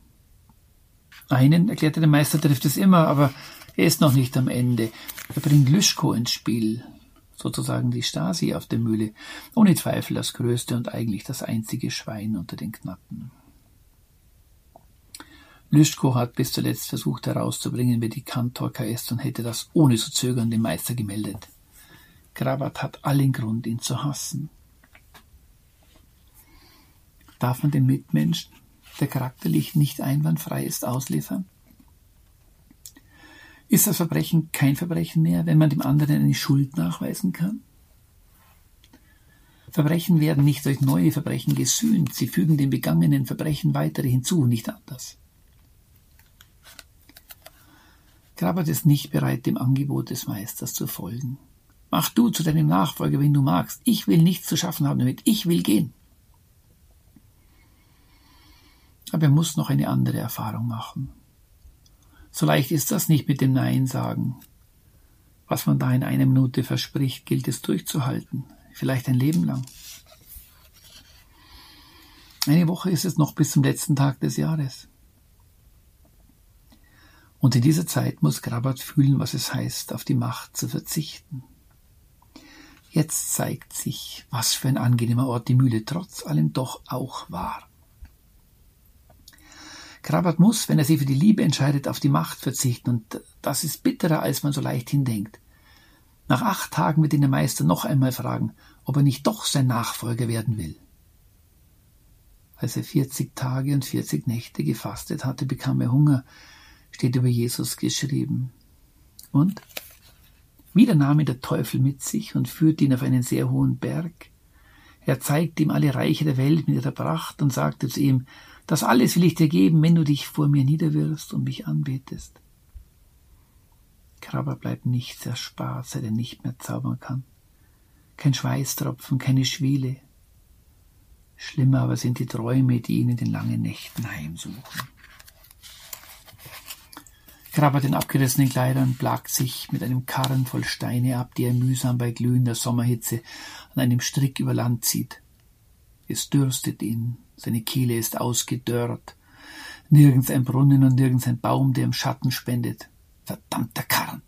Einen, erklärte der Meister, trifft es immer, aber er ist noch nicht am Ende. Er bringt Lüschko ins Spiel, sozusagen die Stasi auf der Mühle, ohne Zweifel das größte und eigentlich das einzige Schwein unter den Knappen. Lüschko hat bis zuletzt versucht herauszubringen, wer die Kantorka ist und hätte das ohne zu zögern dem Meister gemeldet. Krabat hat allen Grund, ihn zu hassen. Darf man den Mitmenschen der charakterlich nicht einwandfrei ist, ausliefern? Ist das Verbrechen kein Verbrechen mehr, wenn man dem anderen eine Schuld nachweisen kann? Verbrechen werden nicht durch neue Verbrechen gesühnt, sie fügen den begangenen Verbrechen weitere hinzu, nicht anders. Grabert ist nicht bereit, dem Angebot des Meisters zu folgen. Mach du zu deinem Nachfolger, wenn du magst. Ich will nichts zu schaffen haben damit. Ich will gehen. Aber er muss noch eine andere Erfahrung machen. So leicht ist das nicht mit dem Nein sagen. Was man da in einer Minute verspricht, gilt es durchzuhalten, vielleicht ein Leben lang. Eine Woche ist es noch bis zum letzten Tag des Jahres. Und in dieser Zeit muss Grabat fühlen, was es heißt, auf die Macht zu verzichten. Jetzt zeigt sich, was für ein angenehmer Ort die Mühle trotz allem doch auch war. Krabat muss, wenn er sich für die Liebe entscheidet, auf die Macht verzichten, und das ist bitterer, als man so leicht hindenkt. Nach acht Tagen wird ihn der Meister noch einmal fragen, ob er nicht doch sein Nachfolger werden will. Als er vierzig Tage und vierzig Nächte gefastet hatte, bekam er Hunger, steht über Jesus geschrieben. Und wieder nahm ihn der Teufel mit sich und führte ihn auf einen sehr hohen Berg. Er zeigte ihm alle Reiche der Welt mit ihrer Pracht und sagte zu ihm, das alles will ich dir geben, wenn du dich vor mir niederwirfst und mich anbetest. Krabber bleibt nichts erspart, seit er nicht mehr zaubern kann. Kein Schweißtropfen, keine Schwiele. Schlimmer aber sind die Träume, die ihn in den langen Nächten heimsuchen. Krabbert in abgerissenen Kleidern, plagt sich mit einem Karren voll Steine ab, die er mühsam bei glühender Sommerhitze an einem Strick über Land zieht. Es dürstet ihn, seine Kehle ist ausgedörrt, nirgends ein Brunnen und nirgends ein Baum, der ihm Schatten spendet. Verdammter Karren!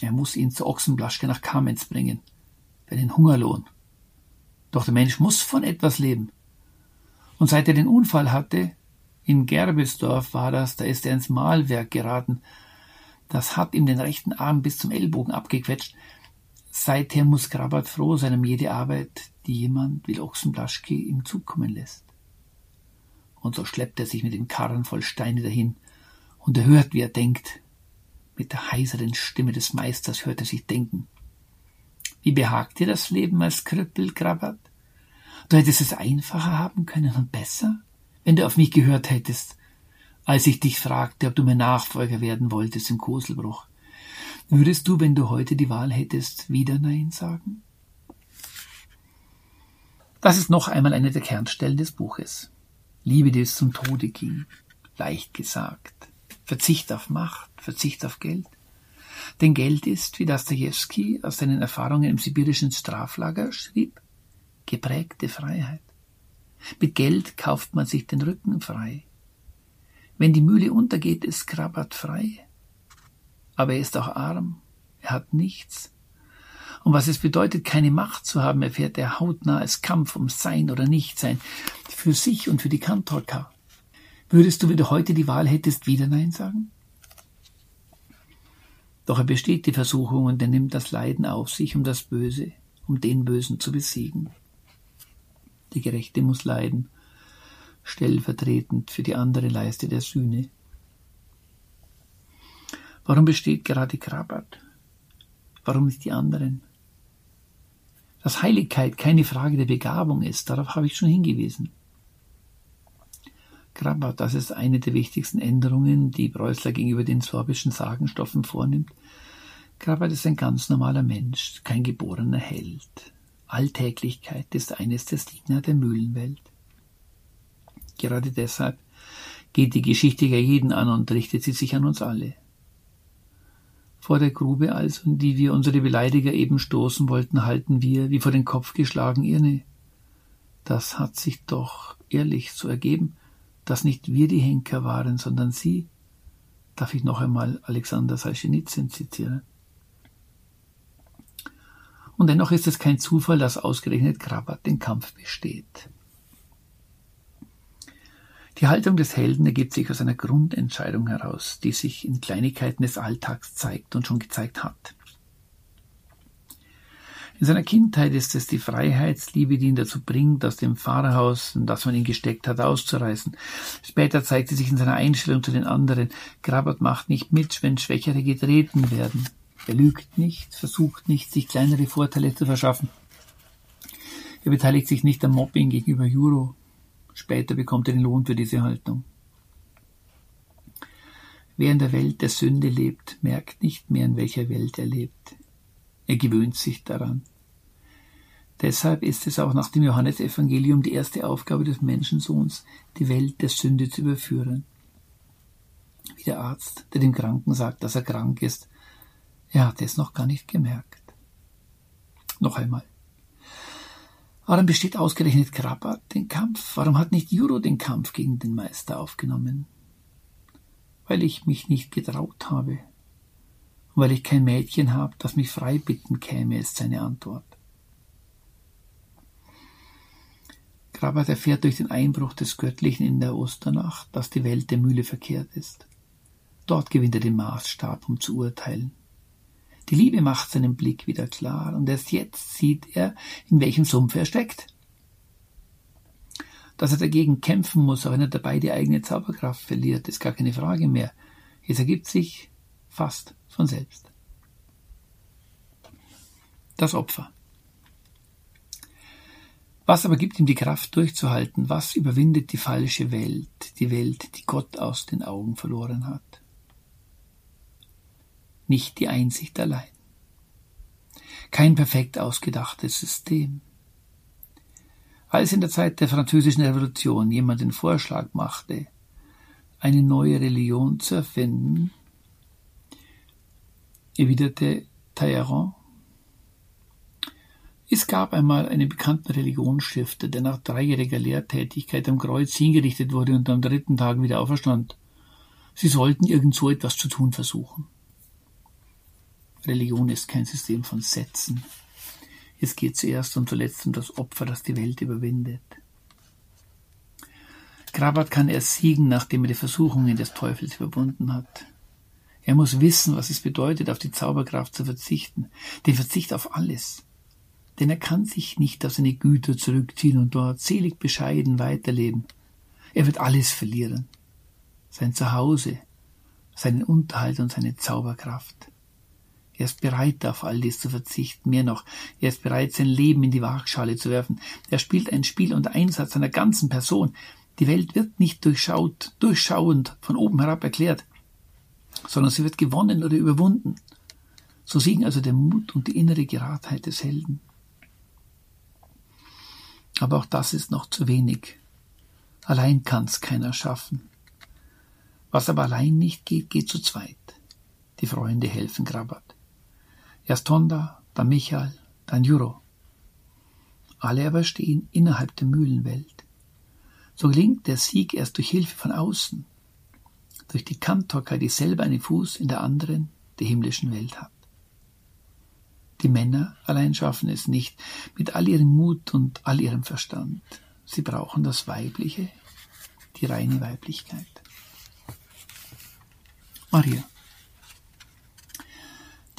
Er muss ihn zur Ochsenblaschke nach Kamenz bringen, für den Hungerlohn. Doch der Mensch muss von etwas leben. Und seit er den Unfall hatte, in Gerbesdorf war das, da ist er ins Mahlwerk geraten. Das hat ihm den rechten Arm bis zum Ellbogen abgequetscht. Seither muss Grabat froh sein um jede Arbeit, die jemand wie Ochsenblaschke ihm zukommen lässt. Und so schleppt er sich mit dem Karren voll Steine dahin, und er hört, wie er denkt. Mit der heiseren Stimme des Meisters hört er sich denken. Wie behagt dir das Leben als Krüppel, Grabat? Du hättest es einfacher haben können und besser? wenn du auf mich gehört hättest, als ich dich fragte, ob du mein Nachfolger werden wolltest im Koselbruch. Würdest du, wenn du heute die Wahl hättest, wieder Nein sagen? Das ist noch einmal eine der Kernstellen des Buches. Liebe, die es zum Tode ging. Leicht gesagt. Verzicht auf Macht, Verzicht auf Geld. Denn Geld ist, wie Dostoevsky aus seinen Erfahrungen im sibirischen Straflager schrieb, geprägte Freiheit. Mit Geld kauft man sich den Rücken frei. Wenn die Mühle untergeht, ist Krabat frei. Aber er ist auch arm. Er hat nichts. Und was es bedeutet, keine Macht zu haben, erfährt er hautnah als Kampf um Sein oder Nichtsein, für sich und für die Kantorka. Würdest du, wenn du heute die Wahl hättest, wieder Nein sagen? Doch er besteht die Versuchung und er nimmt das Leiden auf sich, um das Böse, um den Bösen zu besiegen. Die Gerechte muss leiden, stellvertretend für die andere Leiste der Sühne. Warum besteht gerade Krabat? Warum nicht die anderen? Dass Heiligkeit keine Frage der Begabung ist, darauf habe ich schon hingewiesen. Krabat, das ist eine der wichtigsten Änderungen, die Preußler gegenüber den sorbischen Sagenstoffen vornimmt. Krabat ist ein ganz normaler Mensch, kein geborener Held. Alltäglichkeit ist eines der Stigma der Mühlenwelt. Gerade deshalb geht die Geschichte ja jeden an und richtet sie sich an uns alle. Vor der Grube also, in die wir unsere Beleidiger eben stoßen wollten, halten wir, wie vor den Kopf geschlagen, irne. Das hat sich doch ehrlich so ergeben, dass nicht wir die Henker waren, sondern sie. Darf ich noch einmal Alexander Solzhenitsyn zitieren? Und dennoch ist es kein Zufall, dass ausgerechnet Krabat den Kampf besteht. Die Haltung des Helden ergibt sich aus einer Grundentscheidung heraus, die sich in Kleinigkeiten des Alltags zeigt und schon gezeigt hat. In seiner Kindheit ist es die Freiheitsliebe, die ihn dazu bringt, aus dem Pfarrhaus, in das man ihn gesteckt hat, auszureißen. Später zeigt sie sich in seiner Einstellung zu den anderen. Krabat macht nicht mit, wenn Schwächere getreten werden. Er lügt nicht, versucht nicht, sich kleinere Vorteile zu verschaffen. Er beteiligt sich nicht am Mobbing gegenüber Juro. Später bekommt er den Lohn für diese Haltung. Wer in der Welt der Sünde lebt, merkt nicht mehr, in welcher Welt er lebt. Er gewöhnt sich daran. Deshalb ist es auch nach dem Johannesevangelium die erste Aufgabe des Menschensohns, die Welt der Sünde zu überführen. Wie der Arzt, der dem Kranken sagt, dass er krank ist, er hatte es noch gar nicht gemerkt. Noch einmal. Warum besteht ausgerechnet Krabat den Kampf? Warum hat nicht Juro den Kampf gegen den Meister aufgenommen? Weil ich mich nicht getraut habe. Und weil ich kein Mädchen habe, das mich frei bitten käme, ist seine Antwort. Krabat erfährt durch den Einbruch des Göttlichen in der Osternacht, dass die Welt der Mühle verkehrt ist. Dort gewinnt er den Maßstab, um zu urteilen. Die Liebe macht seinen Blick wieder klar und erst jetzt sieht er, in welchem Sumpf er steckt. Dass er dagegen kämpfen muss, auch wenn er dabei die eigene Zauberkraft verliert, ist gar keine Frage mehr. Es ergibt sich fast von selbst. Das Opfer. Was aber gibt ihm die Kraft durchzuhalten? Was überwindet die falsche Welt, die Welt, die Gott aus den Augen verloren hat? Nicht die Einsicht allein. Kein perfekt ausgedachtes System. Als in der Zeit der französischen Revolution jemand den Vorschlag machte, eine neue Religion zu erfinden, erwiderte Talleyrand, es gab einmal einen bekannten Religionsstifter, der nach dreijähriger Lehrtätigkeit am Kreuz hingerichtet wurde und am dritten Tag wieder auferstand. Sie sollten irgend so etwas zu tun versuchen. Religion ist kein System von Sätzen. Es geht zuerst und zuletzt um das Opfer, das die Welt überwindet. Krabat kann erst siegen, nachdem er die Versuchungen des Teufels überwunden hat. Er muss wissen, was es bedeutet, auf die Zauberkraft zu verzichten, den Verzicht auf alles denn er kann sich nicht auf seine Güter zurückziehen und dort selig bescheiden weiterleben. Er wird alles verlieren. Sein Zuhause, seinen Unterhalt und seine Zauberkraft. Er ist bereit, auf all dies zu verzichten. Mehr noch, er ist bereit, sein Leben in die Waagschale zu werfen. Er spielt ein Spiel unter Einsatz seiner ganzen Person. Die Welt wird nicht durchschaut, durchschauend von oben herab erklärt, sondern sie wird gewonnen oder überwunden. So siegen also der Mut und die innere Geradheit des Helden. Aber auch das ist noch zu wenig. Allein kann's keiner schaffen. Was aber allein nicht geht, geht zu zweit. Die Freunde helfen Grabat. Erst Honda, dann Michael, dann Juro. Alle aber stehen innerhalb der Mühlenwelt. So gelingt der Sieg erst durch Hilfe von außen, durch die Kantorka, die selber einen Fuß in der anderen, der himmlischen Welt hat. Die Männer allein schaffen es nicht, mit all ihrem Mut und all ihrem Verstand. Sie brauchen das Weibliche, die reine Weiblichkeit. Maria.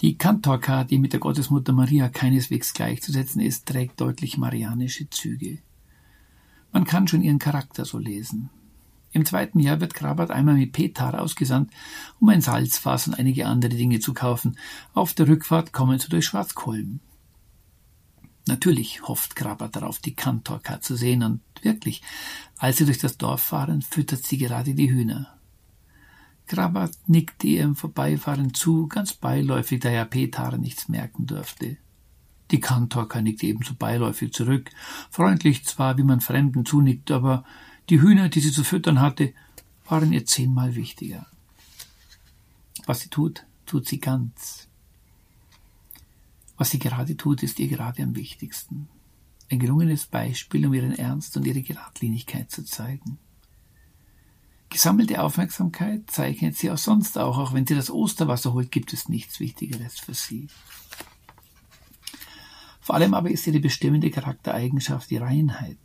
Die Kantorka, die mit der Gottesmutter Maria keineswegs gleichzusetzen ist, trägt deutlich marianische Züge. Man kann schon ihren Charakter so lesen. Im zweiten Jahr wird Krabat einmal mit Petar ausgesandt, um ein Salzfass und einige andere Dinge zu kaufen. Auf der Rückfahrt kommen sie durch Schwarzkolben. Natürlich hofft Krabat darauf, die Kantorka zu sehen, und wirklich, als sie durch das Dorf fahren, füttert sie gerade die Hühner. Krabat nickte ihrem Vorbeifahren zu, ganz beiläufig, da er Petar nichts merken dürfte. Die Kantorka nickte ebenso beiläufig zurück, freundlich zwar, wie man Fremden zunickt, aber die Hühner, die sie zu füttern hatte, waren ihr zehnmal wichtiger. Was sie tut, tut sie ganz. Was sie gerade tut, ist ihr gerade am wichtigsten. Ein gelungenes Beispiel, um ihren Ernst und ihre Geradlinigkeit zu zeigen. Gesammelte Aufmerksamkeit zeichnet sie auch sonst auch, auch wenn sie das Osterwasser holt, gibt es nichts Wichtigeres für sie. Vor allem aber ist ihre bestimmende Charaktereigenschaft die Reinheit,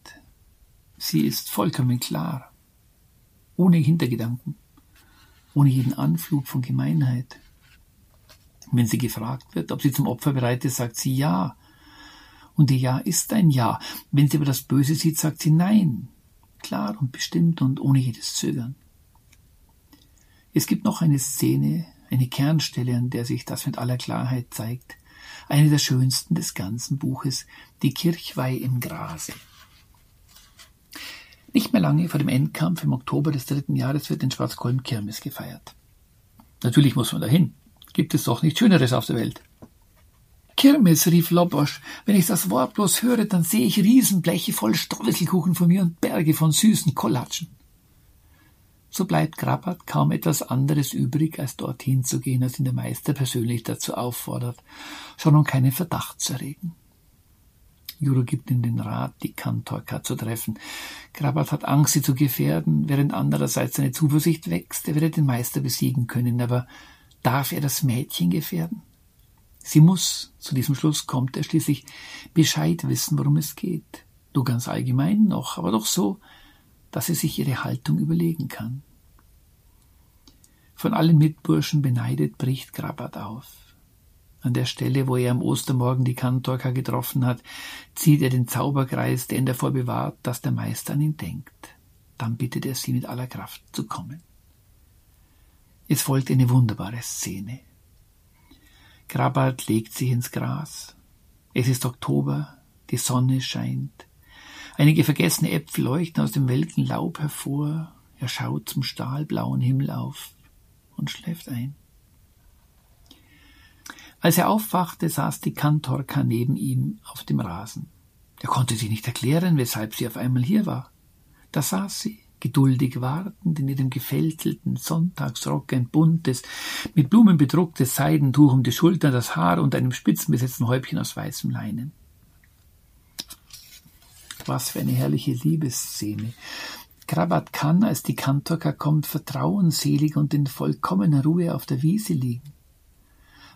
Sie ist vollkommen klar, ohne Hintergedanken, ohne jeden Anflug von Gemeinheit. Wenn sie gefragt wird, ob sie zum Opfer bereit ist, sagt sie ja. Und ihr Ja ist ein Ja. Wenn sie aber das Böse sieht, sagt sie Nein. Klar und bestimmt und ohne jedes Zögern. Es gibt noch eine Szene, eine Kernstelle, an der sich das mit aller Klarheit zeigt. Eine der schönsten des ganzen Buches, die Kirchweih im Grase. Nicht mehr lange vor dem Endkampf im Oktober des dritten Jahres wird in Schwarzkolm Kirmes gefeiert. Natürlich muss man dahin. Gibt es doch nichts Schöneres auf der Welt. Kirmes, rief Lobosch. Wenn ich das Wort bloß höre, dann sehe ich Riesenbleche voll Streuselkuchen vor mir und Berge von süßen Kollatschen. So bleibt Grabat kaum etwas anderes übrig, als dorthin zu gehen, als ihn der Meister persönlich dazu auffordert, schon um keinen Verdacht zu erregen. Juro gibt ihm den Rat, die Kantorka zu treffen. Krabat hat Angst, sie zu gefährden, während andererseits seine Zuversicht wächst, er werde den Meister besiegen können. Aber darf er das Mädchen gefährden? Sie muss, zu diesem Schluss kommt er schließlich, Bescheid wissen, worum es geht. Du ganz allgemein noch, aber doch so, dass sie sich ihre Haltung überlegen kann. Von allen Mitburschen beneidet bricht Krabat auf. An der Stelle, wo er am Ostermorgen die Kantorka getroffen hat, zieht er den Zauberkreis, der ihn davor bewahrt, dass der Meister an ihn denkt. Dann bittet er sie mit aller Kraft zu kommen. Es folgt eine wunderbare Szene. Grabart legt sich ins Gras. Es ist Oktober, die Sonne scheint. Einige vergessene Äpfel leuchten aus dem welken Laub hervor. Er schaut zum stahlblauen Himmel auf und schläft ein. Als er aufwachte, saß die Kantorka neben ihm auf dem Rasen. Er konnte sich nicht erklären, weshalb sie auf einmal hier war. Da saß sie, geduldig wartend in ihrem gefältelten Sonntagsrock ein buntes, mit Blumen bedrucktes Seidentuch um die Schultern, das Haar und einem spitzenbesetzten Häubchen aus weißem Leinen. Was für eine herrliche Liebesszene. Krabat kann, als die Kantorka kommt, vertrauensselig und in vollkommener Ruhe auf der Wiese liegen.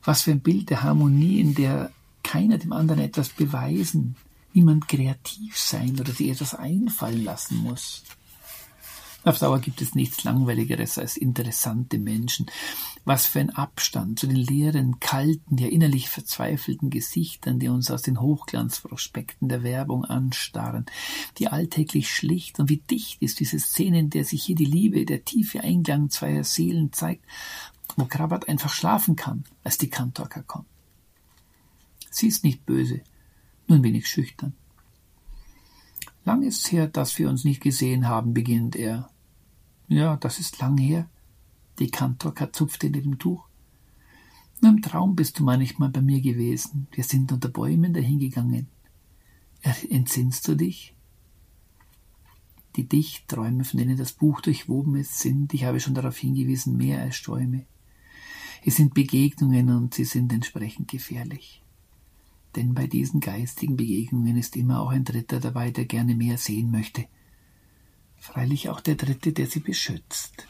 Was für ein Bild der Harmonie, in der keiner dem anderen etwas beweisen, niemand kreativ sein oder sich etwas einfallen lassen muss. Auf Dauer gibt es nichts Langweiligeres als interessante Menschen. Was für ein Abstand zu den leeren, kalten, ja innerlich verzweifelten Gesichtern, die uns aus den Hochglanzprospekten der Werbung anstarren, die alltäglich schlicht und wie dicht ist diese Szene, in der sich hier die Liebe, der tiefe Einklang zweier Seelen zeigt, wo Krabat einfach schlafen kann, als die Kantorka kommt. Sie ist nicht böse, nur ein wenig schüchtern. Lang ist's her, dass wir uns nicht gesehen haben, beginnt er. Ja, das ist lang her. Die Kantorka zupfte in dem Tuch. Nur im Traum bist du manchmal bei mir gewesen. Wir sind unter Bäumen dahingegangen. Entsinnst du dich? Die Dichtträume, von denen das Buch durchwoben ist, sind, ich habe schon darauf hingewiesen, mehr als Träume. Es sind Begegnungen und sie sind entsprechend gefährlich. Denn bei diesen geistigen Begegnungen ist immer auch ein Dritter dabei, der gerne mehr sehen möchte. Freilich auch der Dritte, der sie beschützt.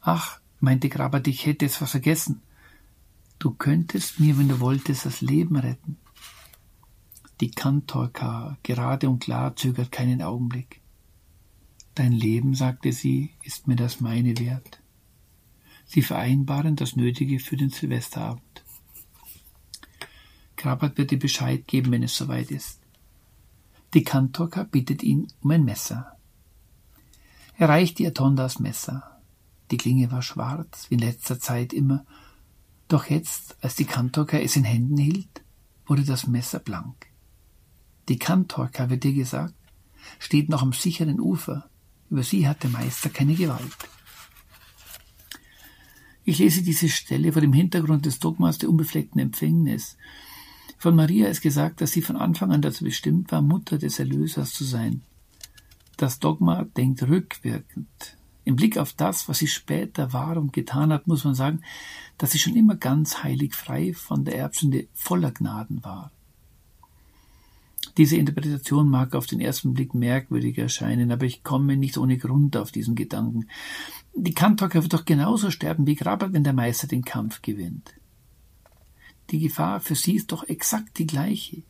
Ach, meinte Grabert, ich hätte es vergessen. Du könntest mir, wenn du wolltest, das Leben retten. Die Kantorka, gerade und klar, zögert keinen Augenblick. Dein Leben, sagte sie, ist mir das meine wert. Sie vereinbaren das Nötige für den Silvesterabend. Krabat wird dir Bescheid geben, wenn es soweit ist. Die Kantorka bittet ihn um ein Messer. Er reicht ihr Tondas Messer. Die Klinge war schwarz, wie in letzter Zeit immer. Doch jetzt, als die Kantorka es in Händen hielt, wurde das Messer blank. Die Kantorka, wird dir gesagt, steht noch am sicheren Ufer. Über sie hat der Meister keine Gewalt. Ich lese diese Stelle vor dem Hintergrund des Dogmas der unbefleckten Empfängnis. Von Maria ist gesagt, dass sie von Anfang an dazu bestimmt war, Mutter des Erlösers zu sein. Das Dogma denkt rückwirkend. Im Blick auf das, was sie später war und getan hat, muss man sagen, dass sie schon immer ganz heilig frei von der Erbsünde voller Gnaden war. Diese Interpretation mag auf den ersten Blick merkwürdig erscheinen, aber ich komme nicht ohne Grund auf diesen Gedanken. Die Kantorka wird doch genauso sterben wie Graber, wenn der Meister den Kampf gewinnt. Die Gefahr für sie ist doch exakt die gleiche.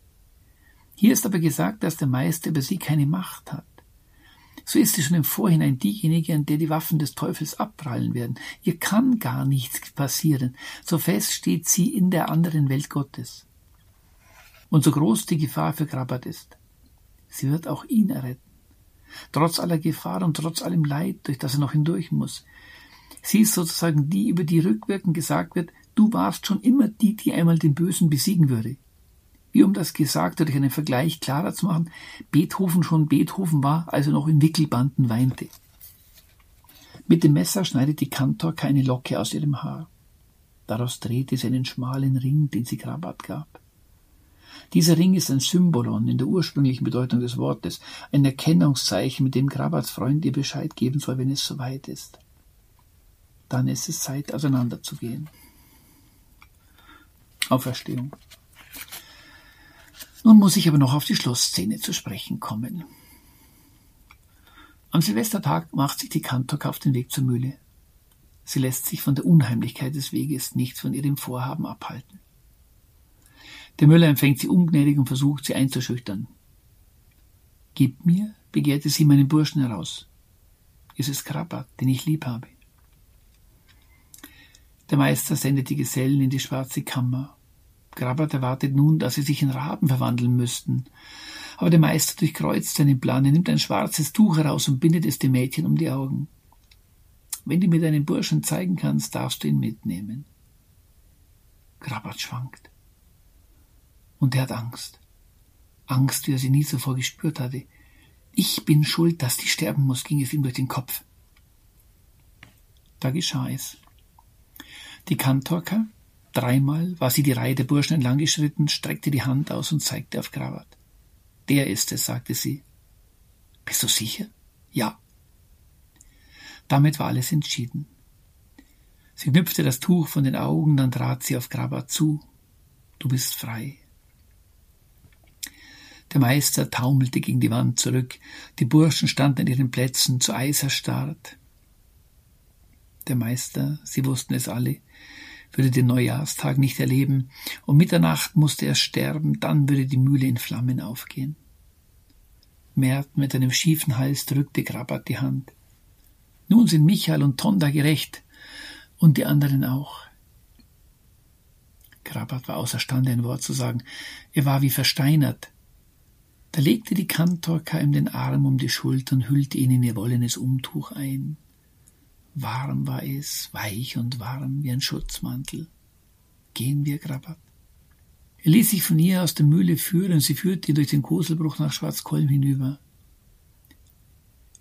Hier ist aber gesagt, dass der Meister über sie keine Macht hat. So ist sie schon im Vorhinein diejenige, an der die Waffen des Teufels abprallen werden. Ihr kann gar nichts passieren. So fest steht sie in der anderen Welt Gottes. Und so groß die Gefahr für Krabat ist, sie wird auch ihn erretten. Trotz aller Gefahr und trotz allem Leid, durch das er noch hindurch muss. Sie ist sozusagen die, über die rückwirkend gesagt wird, du warst schon immer die, die einmal den Bösen besiegen würde. Wie um das Gesagte durch einen Vergleich klarer zu machen, Beethoven schon Beethoven war, als er noch in Wickelbanden weinte. Mit dem Messer schneidet die Kantor keine Locke aus ihrem Haar. Daraus drehte sie einen schmalen Ring, den sie Krabat gab. Dieser Ring ist ein Symbolon in der ursprünglichen Bedeutung des Wortes, ein Erkennungszeichen, mit dem Grabats Freund ihr Bescheid geben soll, wenn es soweit ist. Dann ist es Zeit, auseinanderzugehen. Auferstehung. Nun muss ich aber noch auf die Schlussszene zu sprechen kommen. Am Silvestertag macht sich die Kantok auf den Weg zur Mühle. Sie lässt sich von der Unheimlichkeit des Weges nicht von ihrem Vorhaben abhalten. Der Müller empfängt sie ungnädig und versucht, sie einzuschüchtern. Gib mir, begehrte sie meinen Burschen heraus. Es ist Krabat, den ich lieb habe. Der Meister sendet die Gesellen in die schwarze Kammer. Krabat erwartet nun, dass sie sich in Raben verwandeln müssten. Aber der Meister durchkreuzt seinen Plan. Er nimmt ein schwarzes Tuch heraus und bindet es dem Mädchen um die Augen. Wenn du mir deinen Burschen zeigen kannst, darfst du ihn mitnehmen. Krabat schwankt. Und er hat Angst. Angst, wie er sie nie zuvor gespürt hatte. Ich bin schuld, dass die sterben muss, ging es ihm durch den Kopf. Da geschah es. Die Kantorka, Dreimal war sie die Reihe der Burschen entlang geschritten, streckte die Hand aus und zeigte auf Grabat. Der ist es, sagte sie. Bist du sicher? Ja. Damit war alles entschieden. Sie knüpfte das Tuch von den Augen, dann trat sie auf Grabat zu. Du bist frei. Der Meister taumelte gegen die Wand zurück. Die Burschen standen an ihren Plätzen, zu Eis erstarrt. Der Meister, sie wussten es alle, würde den Neujahrstag nicht erleben. Um Mitternacht musste er sterben, dann würde die Mühle in Flammen aufgehen. Mert mit einem schiefen Hals drückte Grabat die Hand. Nun sind Michael und Tonda gerecht und die anderen auch. Grabat war außerstande, ein Wort zu sagen. Er war wie versteinert. Da legte die Kantorka ihm den Arm um die Schulter und hüllte ihn in ihr wollenes Umtuch ein. Warm war es, weich und warm wie ein Schutzmantel. Gehen wir, Grabat. Er ließ sich von ihr aus der Mühle führen, sie führte ihn durch den Koselbruch nach Schwarzkolm hinüber.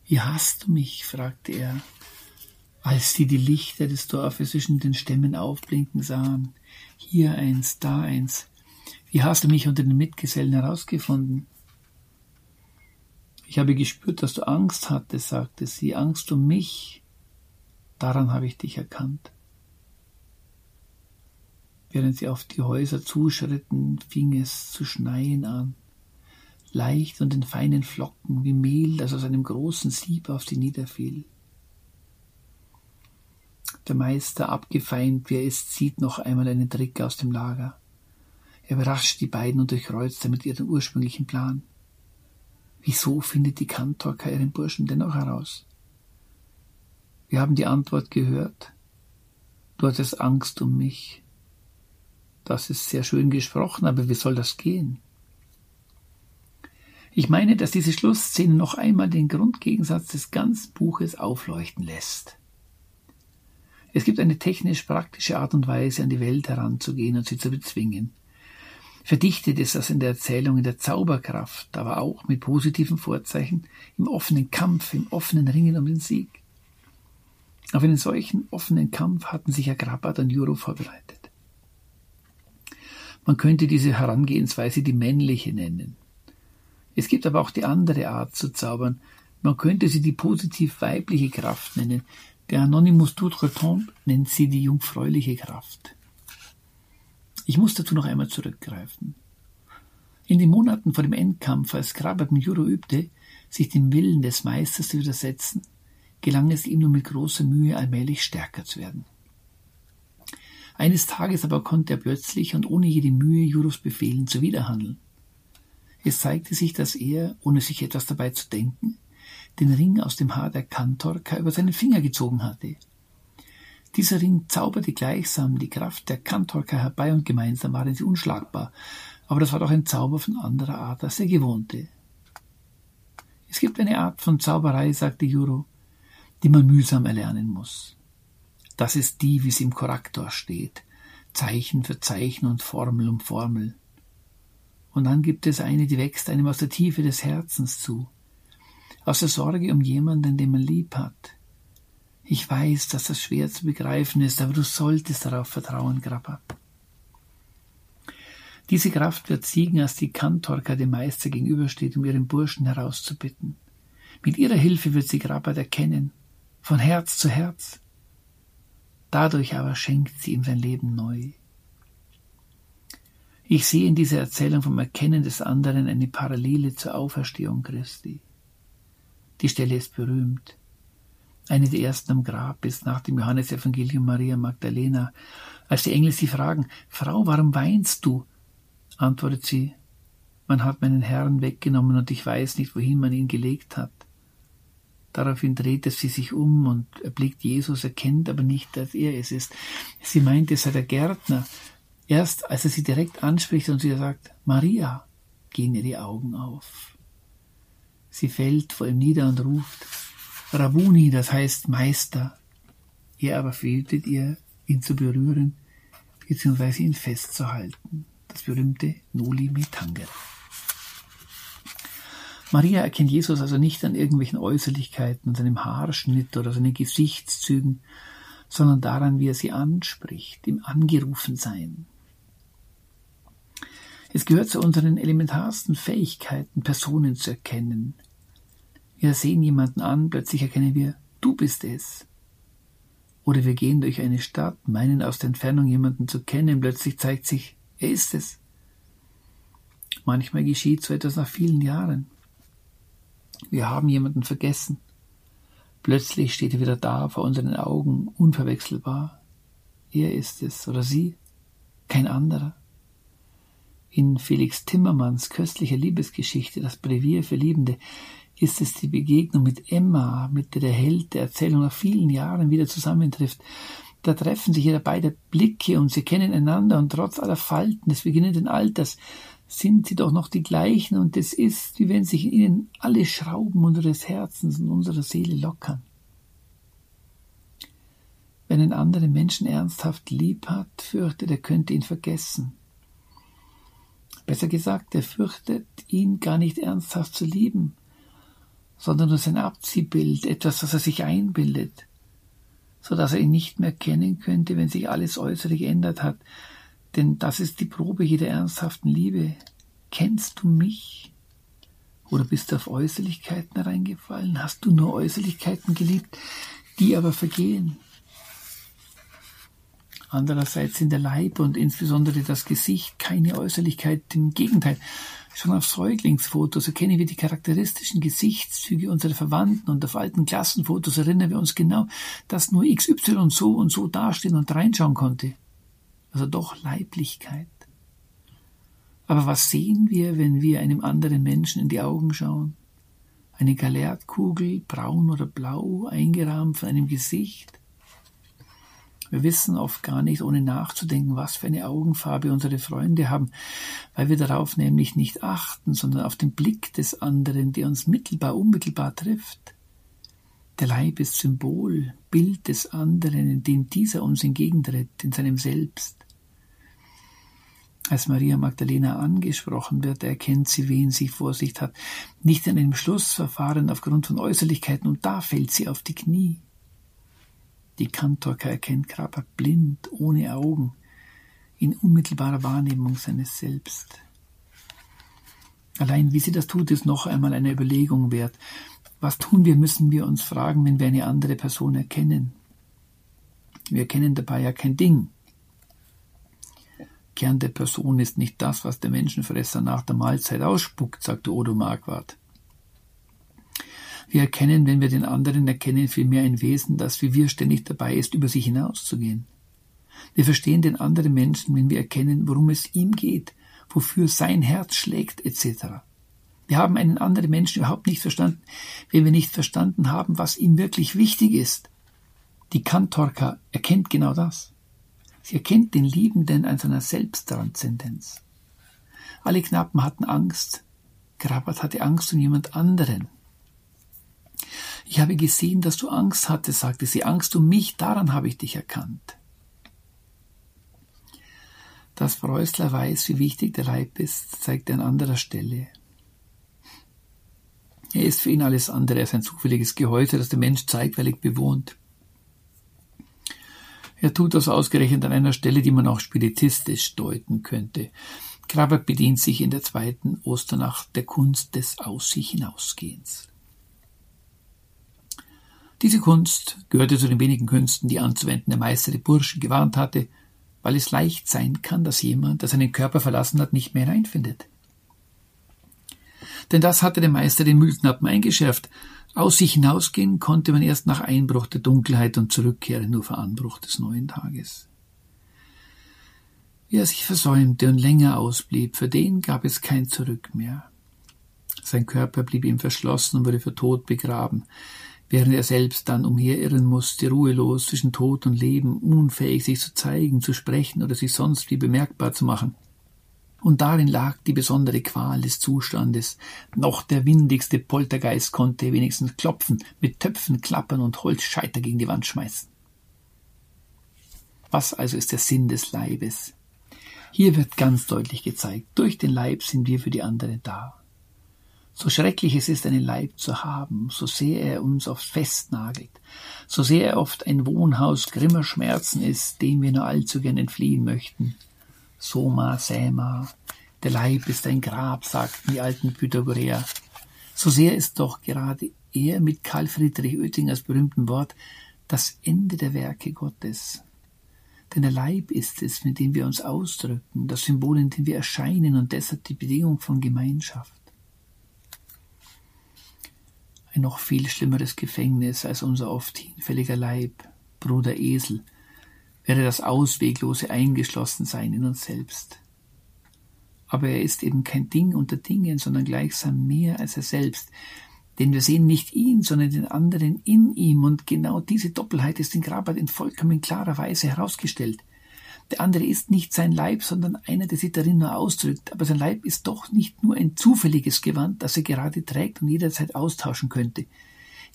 Wie hast du mich? fragte er, als sie die Lichter des Dorfes zwischen den Stämmen aufblinken sahen. Hier eins, da eins. Wie hast du mich unter den Mitgesellen herausgefunden? Ich habe gespürt, dass du Angst hattest, sagte sie, Angst um mich, Daran habe ich dich erkannt. Während sie auf die Häuser zuschritten, fing es zu schneien an, leicht und in feinen Flocken wie Mehl, das aus einem großen Sieb auf sie niederfiel. Der Meister, abgefeimt wie er ist, zieht noch einmal einen Trick aus dem Lager. Er überrascht die beiden und durchkreuzt damit ihren ursprünglichen Plan. Wieso findet die Kantorka ihren Burschen dennoch heraus? Wir haben die Antwort gehört. Du hattest Angst um mich. Das ist sehr schön gesprochen, aber wie soll das gehen? Ich meine, dass diese Schlussszene noch einmal den Grundgegensatz des ganzen Buches aufleuchten lässt. Es gibt eine technisch praktische Art und Weise, an die Welt heranzugehen und sie zu bezwingen. Verdichtet ist das in der Erzählung in der Zauberkraft, aber auch mit positiven Vorzeichen im offenen Kampf, im offenen Ringen um den Sieg. Auf einen solchen offenen Kampf hatten sich Agrabbat und Juro vorbereitet. Man könnte diese Herangehensweise die männliche nennen. Es gibt aber auch die andere Art zu zaubern. Man könnte sie die positiv weibliche Kraft nennen. Der Anonymous d'Outretombe nennt sie die jungfräuliche Kraft. Ich muss dazu noch einmal zurückgreifen. In den Monaten vor dem Endkampf, als Grabat mit Juro übte, sich dem Willen des Meisters zu widersetzen, gelang es ihm nur mit großer Mühe allmählich stärker zu werden. Eines Tages aber konnte er plötzlich und ohne jede Mühe Juros Befehlen zuwiderhandeln. Es zeigte sich, dass er, ohne sich etwas dabei zu denken, den Ring aus dem Haar der Kantorka über seinen Finger gezogen hatte. Dieser Ring zauberte gleichsam die Kraft der Kantorka herbei und gemeinsam waren sie unschlagbar, aber das war doch ein Zauber von anderer Art als er gewohnte. Es gibt eine Art von Zauberei, sagte Juro, die man mühsam erlernen muss. Das ist die, wie sie im Korrektor steht, Zeichen für Zeichen und Formel um Formel. Und dann gibt es eine, die wächst einem aus der Tiefe des Herzens zu, aus der Sorge um jemanden, den man lieb hat. Ich weiß, dass das schwer zu begreifen ist, aber du solltest darauf vertrauen, Grappa. Diese Kraft wird siegen, als die Kantorka dem Meister gegenübersteht, um ihren Burschen herauszubitten. Mit ihrer Hilfe wird sie Grappat erkennen von Herz zu Herz. Dadurch aber schenkt sie ihm sein Leben neu. Ich sehe in dieser Erzählung vom Erkennen des anderen eine Parallele zur Auferstehung Christi. Die Stelle ist berühmt. Eine der ersten am Grab ist nach dem Johannesevangelium Maria Magdalena. Als die Engel sie fragen, Frau, warum weinst du? antwortet sie, man hat meinen Herrn weggenommen und ich weiß nicht, wohin man ihn gelegt hat. Daraufhin dreht sie sich um und erblickt Jesus, erkennt aber nicht, dass er es ist. Sie meint, es sei der Gärtner. Erst als er sie direkt anspricht und sie sagt, Maria, gehen ihr die Augen auf. Sie fällt vor ihm nieder und ruft, Rabuni, das heißt Meister. Er aber verhütet ihr, ihn zu berühren, beziehungsweise ihn festzuhalten. Das berühmte Noli me tangere. Maria erkennt Jesus also nicht an irgendwelchen Äußerlichkeiten, seinem Haarschnitt oder seinen Gesichtszügen, sondern daran, wie er sie anspricht, im Angerufensein. Es gehört zu unseren elementarsten Fähigkeiten, Personen zu erkennen. Wir sehen jemanden an, plötzlich erkennen wir, du bist es. Oder wir gehen durch eine Stadt, meinen aus der Entfernung jemanden zu kennen, plötzlich zeigt sich, er ist es. Manchmal geschieht so etwas nach vielen Jahren. Wir haben jemanden vergessen. Plötzlich steht er wieder da vor unseren Augen, unverwechselbar. Er ist es oder sie, kein anderer. In Felix Timmermans köstlicher Liebesgeschichte Das Brevier für Liebende ist es die Begegnung mit Emma, mit der der Held der Erzählung nach vielen Jahren wieder zusammentrifft. Da treffen sich ihre beide Blicke und sie kennen einander und trotz aller Falten des beginnenden Alters sind sie doch noch die gleichen und es ist, wie wenn sich in ihnen alle Schrauben unseres Herzens und unserer Seele lockern. Wenn ein anderer Menschen ernsthaft lieb hat, fürchtet er könnte ihn vergessen. Besser gesagt, er fürchtet ihn gar nicht ernsthaft zu lieben, sondern nur sein Abziehbild, etwas, das er sich einbildet, so dass er ihn nicht mehr kennen könnte, wenn sich alles äußerlich geändert hat, denn das ist die Probe jeder ernsthaften Liebe. Kennst du mich? Oder bist du auf Äußerlichkeiten reingefallen? Hast du nur Äußerlichkeiten geliebt, die aber vergehen? Andererseits sind der Leib und insbesondere das Gesicht keine Äußerlichkeit, im Gegenteil. Schon auf Säuglingsfotos erkennen wir die charakteristischen Gesichtszüge unserer Verwandten und auf alten Klassenfotos erinnern wir uns genau, dass nur XY so und so dastehen und reinschauen konnte also doch Leiblichkeit. Aber was sehen wir, wenn wir einem anderen Menschen in die Augen schauen? Eine Galertkugel, braun oder blau, eingerahmt von einem Gesicht? Wir wissen oft gar nicht, ohne nachzudenken, was für eine Augenfarbe unsere Freunde haben, weil wir darauf nämlich nicht achten, sondern auf den Blick des anderen, der uns mittelbar, unmittelbar trifft. Der Leib ist Symbol, Bild des anderen, in dem dieser uns entgegentritt, in seinem Selbst. Als Maria Magdalena angesprochen wird, erkennt sie, wen sie vor sich hat. Nicht in einem Schlussverfahren aufgrund von Äußerlichkeiten, und da fällt sie auf die Knie. Die Kantorka erkennt Krabat blind, ohne Augen, in unmittelbarer Wahrnehmung seines Selbst. Allein wie sie das tut, ist noch einmal eine Überlegung wert. Was tun wir, müssen wir uns fragen, wenn wir eine andere Person erkennen. Wir erkennen dabei ja kein Ding, Kern der Person ist nicht das, was der Menschenfresser nach der Mahlzeit ausspuckt, sagte Odo Marquardt. Wir erkennen, wenn wir den anderen erkennen, vielmehr ein Wesen, das wie wir ständig dabei ist, über sich hinauszugehen. Wir verstehen den anderen Menschen, wenn wir erkennen, worum es ihm geht, wofür sein Herz schlägt, etc. Wir haben einen anderen Menschen überhaupt nicht verstanden, wenn wir nicht verstanden haben, was ihm wirklich wichtig ist. Die Kantorka erkennt genau das. Sie erkennt den Liebenden an seiner Selbsttranszendenz. Alle Knappen hatten Angst. Grabat hatte Angst um jemand anderen. Ich habe gesehen, dass du Angst hattest, sagte sie. Angst um mich, daran habe ich dich erkannt. Dass Preußler weiß, wie wichtig der Leib ist, zeigt er an anderer Stelle. Er ist für ihn alles andere als ein zufälliges Gehäuse, das der Mensch zeitweilig bewohnt. Er tut das ausgerechnet an einer Stelle, die man auch spiritistisch deuten könnte. Krabert bedient sich in der zweiten Osternacht der Kunst des Aus sich hinausgehens. Diese Kunst gehörte zu den wenigen Künsten, die anzuwenden der Meister die Burschen gewarnt hatte, weil es leicht sein kann, dass jemand, der seinen Körper verlassen hat, nicht mehr hineinfindet. Denn das hatte der Meister den Müllknappen eingeschärft, aus sich hinausgehen konnte man erst nach Einbruch der Dunkelheit und Zurückkehren nur vor Anbruch des neuen Tages. Wer sich versäumte und länger ausblieb, für den gab es kein Zurück mehr. Sein Körper blieb ihm verschlossen und wurde für tot begraben, während er selbst dann umherirren musste, ruhelos zwischen Tod und Leben, unfähig sich zu zeigen, zu sprechen oder sich sonst wie bemerkbar zu machen. Und darin lag die besondere Qual des Zustandes. Noch der windigste Poltergeist konnte wenigstens klopfen, mit Töpfen klappern und Holzscheiter gegen die Wand schmeißen. Was also ist der Sinn des Leibes? Hier wird ganz deutlich gezeigt, durch den Leib sind wir für die anderen da. So schrecklich es ist, einen Leib zu haben, so sehr er uns oft festnagelt, so sehr er oft ein Wohnhaus grimmer Schmerzen ist, dem wir nur allzu gern entfliehen möchten. Soma, Säma, der Leib ist ein Grab, sagten die alten Pythagoreer. So sehr ist doch gerade er mit Karl Friedrich Oettingers berühmten Wort das Ende der Werke Gottes. Denn der Leib ist es, mit dem wir uns ausdrücken, das Symbol, in dem wir erscheinen und deshalb die Bedingung von Gemeinschaft ein noch viel schlimmeres Gefängnis als unser oft hinfälliger Leib, Bruder Esel, wäre das ausweglose Eingeschlossensein in uns selbst. Aber er ist eben kein Ding unter Dingen, sondern gleichsam mehr als er selbst, denn wir sehen nicht ihn, sondern den anderen in ihm, und genau diese Doppelheit ist in Grabat in vollkommen klarer Weise herausgestellt – der andere ist nicht sein Leib, sondern einer, der sich darin nur ausdrückt. Aber sein Leib ist doch nicht nur ein zufälliges Gewand, das er gerade trägt und jederzeit austauschen könnte.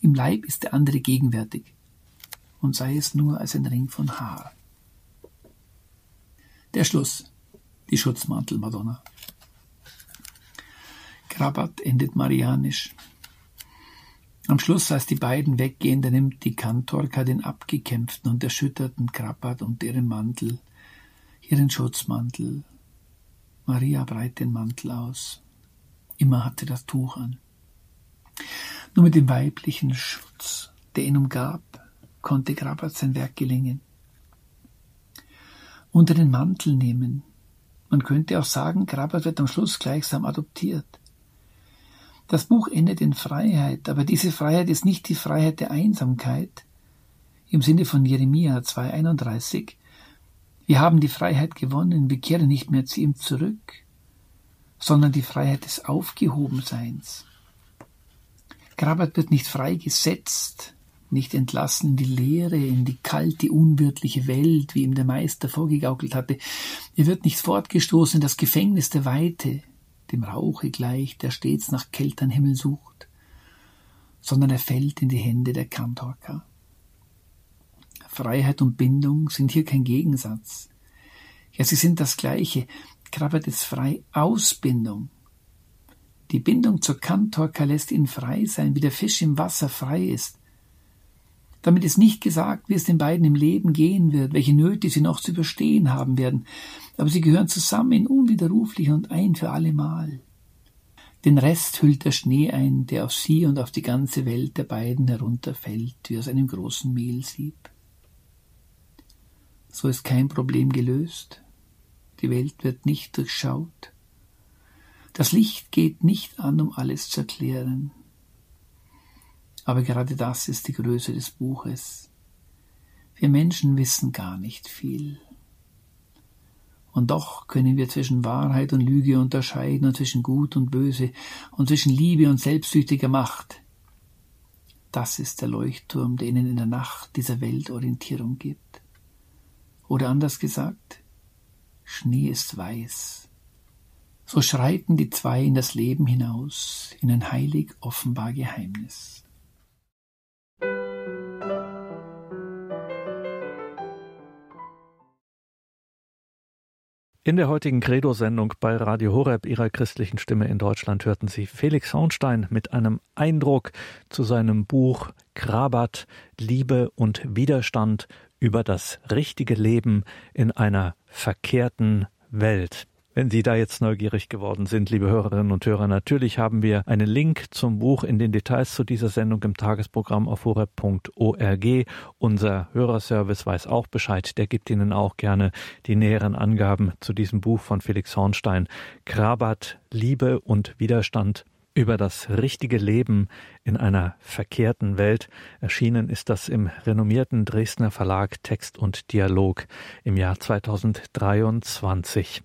Im Leib ist der andere gegenwärtig. Und sei es nur als ein Ring von Haar. Der Schluss. Die Schutzmantel-Madonna. Krabat endet marianisch. Am Schluss, als die beiden weggehen, da nimmt die Kantorka den abgekämpften und erschütterten Krabat unter ihrem Mantel ihren Schutzmantel. Maria breit den Mantel aus. Immer hatte das Tuch an. Nur mit dem weiblichen Schutz, der ihn umgab, konnte Grabat sein Werk gelingen. Unter den Mantel nehmen. Man könnte auch sagen, Grabat wird am Schluss gleichsam adoptiert. Das Buch endet in Freiheit, aber diese Freiheit ist nicht die Freiheit der Einsamkeit im Sinne von Jeremia 2,31, wir haben die Freiheit gewonnen, wir kehren nicht mehr zu ihm zurück, sondern die Freiheit des Aufgehobenseins. Grabat wird nicht freigesetzt, nicht entlassen in die Leere, in die kalte, unwirtliche Welt, wie ihm der Meister vorgegaukelt hatte. Er wird nicht fortgestoßen in das Gefängnis der Weite, dem Rauche gleich, der stets nach kältern Himmel sucht, sondern er fällt in die Hände der Kantorka. Freiheit und Bindung sind hier kein Gegensatz. Ja, sie sind das Gleiche. Krabbert ist frei Ausbindung. Die Bindung zur Kantorka lässt ihn frei sein, wie der Fisch im Wasser frei ist. Damit ist nicht gesagt, wie es den beiden im Leben gehen wird, welche Nöte sie noch zu überstehen haben werden, aber sie gehören zusammen unwiderruflich und ein für allemal. Den Rest hüllt der Schnee ein, der auf sie und auf die ganze Welt der beiden herunterfällt, wie aus einem großen Mehlsieb. So ist kein Problem gelöst. Die Welt wird nicht durchschaut. Das Licht geht nicht an, um alles zu erklären. Aber gerade das ist die Größe des Buches. Wir Menschen wissen gar nicht viel. Und doch können wir zwischen Wahrheit und Lüge unterscheiden und zwischen Gut und Böse und zwischen Liebe und selbstsüchtiger Macht. Das ist der Leuchtturm, der ihnen in der Nacht dieser Welt Orientierung gibt. Oder anders gesagt, Schnee ist weiß. So schreiten die zwei in das Leben hinaus, in ein heilig offenbar Geheimnis. In der heutigen Credo-Sendung bei Radio Horeb ihrer christlichen Stimme in Deutschland hörten Sie Felix Hornstein mit einem Eindruck zu seinem Buch Krabat, Liebe und Widerstand über das richtige Leben in einer verkehrten Welt. Wenn Sie da jetzt neugierig geworden sind, liebe Hörerinnen und Hörer, natürlich haben wir einen Link zum Buch in den Details zu dieser Sendung im Tagesprogramm auf horeb.org. Unser Hörerservice weiß auch Bescheid. Der gibt Ihnen auch gerne die näheren Angaben zu diesem Buch von Felix Hornstein. Krabat, Liebe und Widerstand über das richtige Leben in einer verkehrten Welt. Erschienen ist das im renommierten Dresdner Verlag Text und Dialog im Jahr 2023.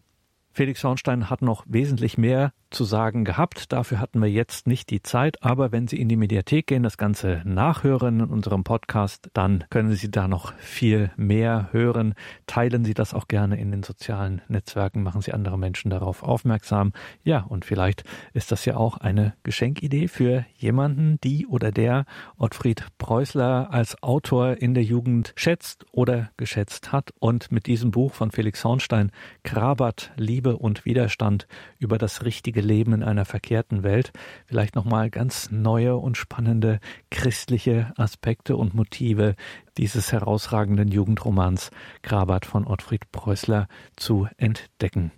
Felix Hornstein hat noch wesentlich mehr zu sagen gehabt. Dafür hatten wir jetzt nicht die Zeit, aber wenn Sie in die Mediathek gehen, das Ganze nachhören in unserem Podcast, dann können Sie da noch viel mehr hören. Teilen Sie das auch gerne in den sozialen Netzwerken, machen Sie andere Menschen darauf aufmerksam. Ja, und vielleicht ist das ja auch eine Geschenkidee für jemanden, die oder der Ottfried Preußler als Autor in der Jugend schätzt oder geschätzt hat und mit diesem Buch von Felix Hornstein Krabat, Liebe und Widerstand über das richtige leben in einer verkehrten Welt, vielleicht nochmal ganz neue und spannende christliche Aspekte und Motive dieses herausragenden Jugendromans Grabat von Ottfried Preußler zu entdecken.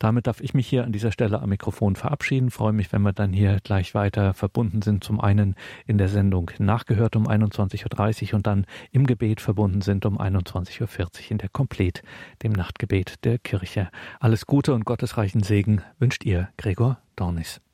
Damit darf ich mich hier an dieser Stelle am Mikrofon verabschieden. Freue mich, wenn wir dann hier gleich weiter verbunden sind. Zum einen in der Sendung nachgehört um 21.30 Uhr und dann im Gebet verbunden sind um 21.40 Uhr in der Komplet, dem Nachtgebet der Kirche. Alles Gute und gottesreichen Segen wünscht ihr, Gregor Dornis.